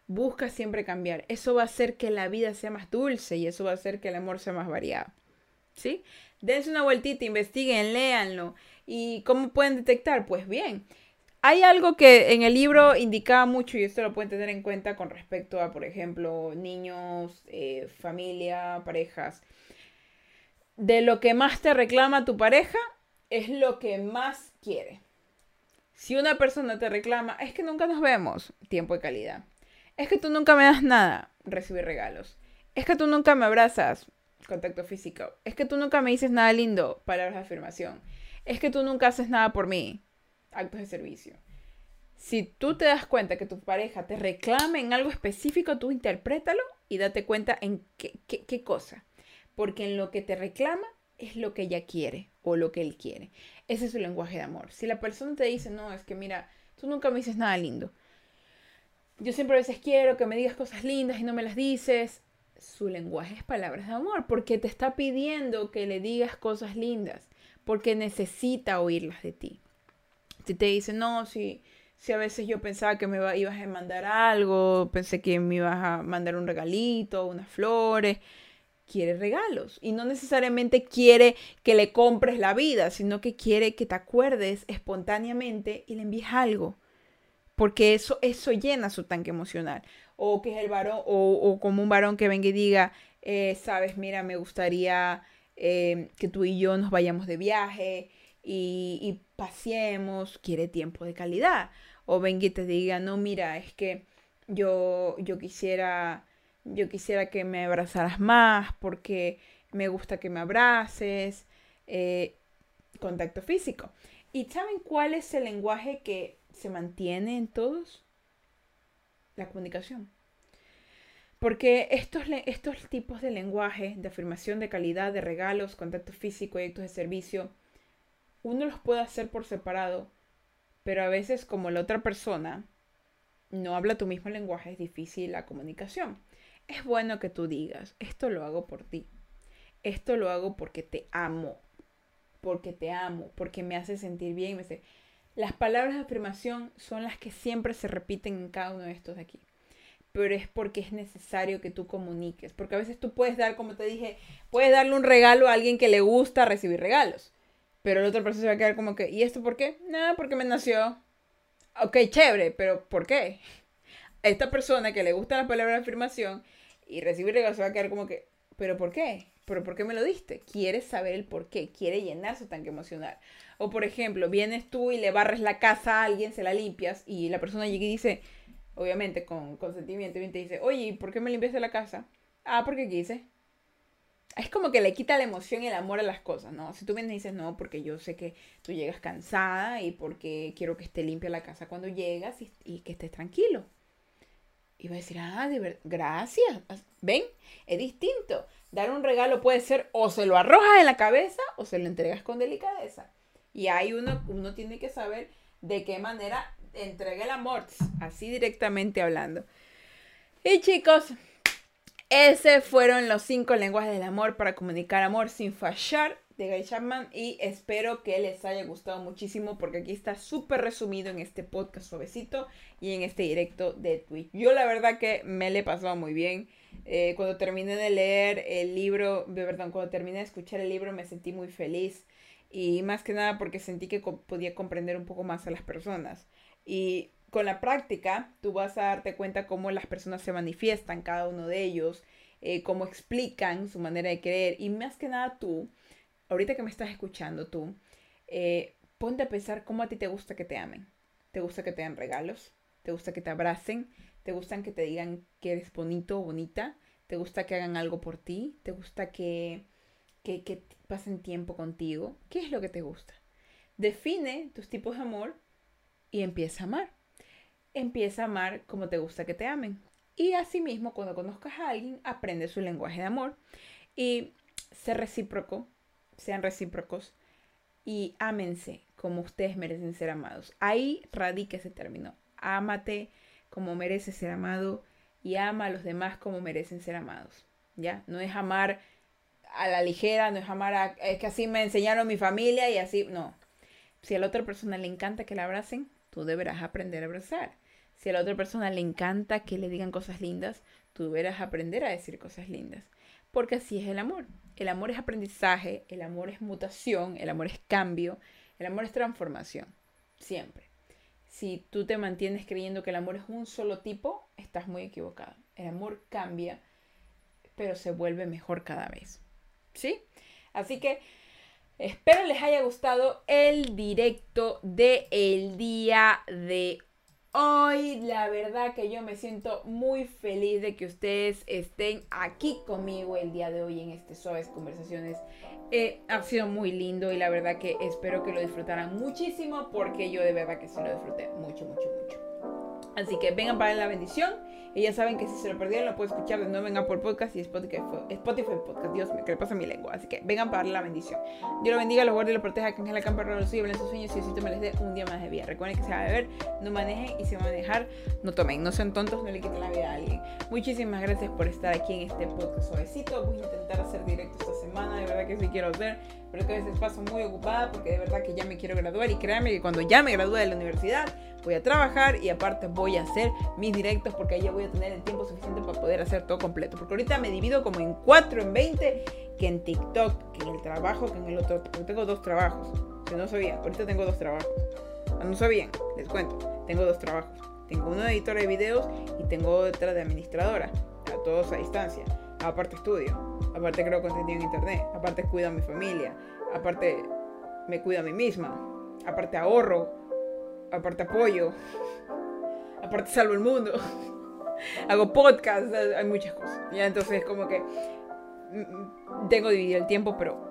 busca siempre cambiar. Eso va a hacer que la vida sea más dulce y eso va a hacer que el amor sea más variado. ¿Sí? Dense una vueltita, investiguen, léanlo. ¿Y cómo pueden detectar? Pues bien, hay algo que en el libro indicaba mucho y esto lo pueden tener en cuenta con respecto a, por ejemplo, niños, eh, familia, parejas. De lo que más te reclama tu pareja es lo que más quiere. Si una persona te reclama, es que nunca nos vemos, tiempo de calidad. Es que tú nunca me das nada, recibir regalos. Es que tú nunca me abrazas, contacto físico. Es que tú nunca me dices nada lindo, palabras de afirmación. Es que tú nunca haces nada por mí actos de servicio. Si tú te das cuenta que tu pareja te reclama en algo específico, tú interprétalo y date cuenta en qué, qué, cosa. Porque en lo que te reclama es lo que ella quiere o lo que él quiere. Ese es su lenguaje de amor. Si la persona te dice, no, es que mira, tú nunca me dices nada lindo. Yo siempre a veces quiero que me digas cosas lindas y no me las dices. Su lenguaje es palabras de amor porque te está pidiendo que le digas cosas lindas, porque necesita oírlas de ti. Si te dicen, no, si, si a veces yo pensaba que me ibas a mandar algo, pensé que me ibas a mandar un regalito, unas flores, quiere regalos. Y no necesariamente quiere que le compres la vida, sino que quiere que te acuerdes espontáneamente y le envíes algo. porque eso, eso llena su tanque emocional. O que es el varón, o, como un varón que venga y diga, eh, sabes, mira, me gustaría eh, que tú y yo nos vayamos de viaje y, y paseemos, quiere tiempo de calidad. O venga y te diga, no, mira, es que yo, yo quisiera, yo quisiera que me abrazaras más porque me gusta que me abraces. Eh, contacto físico. ¿Y saben cuál es el lenguaje que se mantiene en todos? La comunicación. Porque estos, estos tipos de lenguaje, de afirmación de calidad, de regalos, contacto físico y actos de servicio, uno los puede hacer por separado, pero a veces como la otra persona no habla tu mismo lenguaje, es difícil la comunicación. Es bueno que tú digas, esto lo hago por ti, esto lo hago porque te amo, porque te amo, porque me hace sentir bien. Me Las palabras de afirmación son las que siempre se repiten en cada uno de estos de aquí. Pero es porque es necesario que tú comuniques. Porque a veces tú puedes dar, como te dije, puedes darle un regalo a alguien que le gusta recibir regalos. Pero el otro persona se va a quedar como que, ¿y esto por qué? Nada, porque me nació. Ok, chévere, pero ¿por qué? A esta persona que le gusta la palabra de afirmación y recibir regalos se va a quedar como que, ¿pero por qué? pero ¿por qué me lo diste? Quiere saber el por qué, quiere llenar su tanque emocional. O por ejemplo, vienes tú y le barres la casa a alguien, se la limpias y la persona llega y dice, obviamente con consentimiento, y te dice, oye, ¿por qué me limpiaste la casa? Ah, porque quise. Es como que le quita la emoción y el amor a las cosas, ¿no? Si tú vienes y dices, no, porque yo sé que tú llegas cansada y porque quiero que esté limpia la casa cuando llegas y, que estés tranquilo. Y va a decir, ah, de gracias. ¿Ven? Es distinto. Dar un regalo puede ser o se lo arrojas en la cabeza o se lo entregas con delicadeza. Y ahí uno, uno tiene que saber de qué manera entrega el amor, así directamente hablando. Y chicos, esos fueron los cinco lenguajes del amor para comunicar amor sin fallar de Guy Chapman y espero que les haya gustado muchísimo porque aquí está súper resumido en este podcast suavecito y en este directo de Twitch. Yo la verdad que me le he pasado muy bien. Eh, cuando terminé de leer el libro, verdad, cuando terminé de escuchar el libro me sentí muy feliz y más que nada porque sentí que podía comprender un poco más a las personas. Y con la práctica, tú vas a darte cuenta cómo las personas se manifiestan, cada uno de ellos, eh, cómo explican su manera de creer y más que nada tú, ahorita que me estás escuchando tú, eh, ponte a pensar cómo a ti te gusta que te amen. ¿Te gusta que te den regalos? ¿Te gusta que te abracen? ¿Te gustan que te digan que eres bonito o bonita? ¿Te gusta que hagan algo por ti? ¿Te gusta que, que, pasen tiempo contigo? ¿Qué es lo que te gusta? Define tus tipos de amor y empieza a amar. Empieza a amar como te gusta que te amen. Y asimismo, cuando conozcas a alguien, aprende su lenguaje de amor. Y sé recíproco, sean recíprocos y ámense como ustedes merecen ser amados. Ahí radica ese término. Ámate como mereces ser amado y ama a los demás como merecen ser amados. ¿Ya? No es amar a la ligera, no es amar a... Es que así me enseñaron mi familia y así... No. Si a la otra persona le encanta que la abracen, tú deberás aprender a abrazar. Si a la otra persona le encanta que le digan cosas lindas, tú deberás aprender a decir cosas lindas. Porque así es el amor. El amor es aprendizaje, el amor es mutación, el amor es cambio, el amor es transformación. Siempre si tú te mantienes creyendo que el amor es un solo tipo, estás muy equivocado. El amor cambia, pero se vuelve mejor cada vez. ¿Sí? Así que espero les haya gustado el directo de el día de hoy. La verdad que yo me siento muy feliz de que ustedes estén aquí conmigo el día de hoy en este Suaves Conversaciones. Eh, ha sido muy lindo y la verdad que espero que lo disfrutaran muchísimo porque yo de verdad que sí lo disfruté mucho, mucho, mucho. Así que vengan para la bendición. Y ya saben que si se lo perdieron, lo pueden escuchar de nuevo en Apple Podcast y Spotify, Spotify Podcast. Dios me que le pasa mi lengua. Así que vengan para darle la bendición. Dios lo bendiga, los guarde y los proteja. Que en la campa los en sus sueños y si me les dé un día más de vida. Recuerden que se va a beber, no manejen y si van a manejar, no tomen. No sean tontos, no le quiten la vida a alguien. Muchísimas gracias por estar aquí en este podcast suavecito. Voy a intentar hacer directo esta semana. De verdad que sí quiero ver pero que a veces paso muy ocupada porque de verdad que ya me quiero graduar y créanme que cuando ya me gradúe de la universidad voy a trabajar y aparte voy a hacer mis directos porque ahí ya voy a tener el tiempo suficiente para poder hacer todo completo. Porque ahorita me divido como en 4, en 20, que en TikTok, que en el trabajo, que en el otro. Tengo dos trabajos, que no sabían, ahorita tengo dos trabajos. No sabían, les cuento. tengo dos trabajos. Tengo de editora de videos y tengo otra de administradora. A todos a distancia. Aparte estudio. Aparte creo contenido en internet. Aparte cuido a mi familia. Aparte me cuido a mí misma. Aparte ahorro. Aparte apoyo. Aparte salvo el mundo. Hago podcast. Hay muchas cosas. Ya entonces como que mm, mm, tengo dividido el tiempo, pero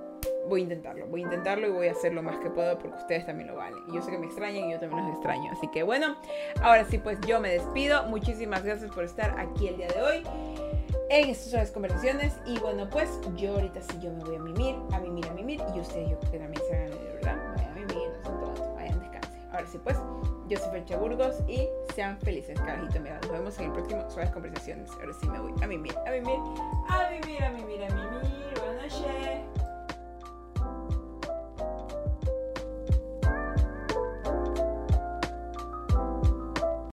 voy a intentarlo, voy a intentarlo y voy a hacer lo más que puedo porque ustedes también lo valen. Y yo sé que me extrañan y yo también los extraño. Así que bueno, ahora sí, pues yo me despido. Muchísimas gracias por estar aquí el día de hoy en estas conversaciones. Y bueno, pues yo ahorita sí yo me voy a mimir, a mimir, a mimir. Y ustedes yo creo que también se van a mimir, ¿verdad? Vayan a mimir, no son todos, vayan, descansen. Ahora sí, pues yo soy Felcha Burgos y sean felices, carajito. Mira, nos vemos en el próximo Suaves Conversaciones. Ahora sí me voy a mimir, a mimir, a mimir, a mimir, a mimir. Buenas noches.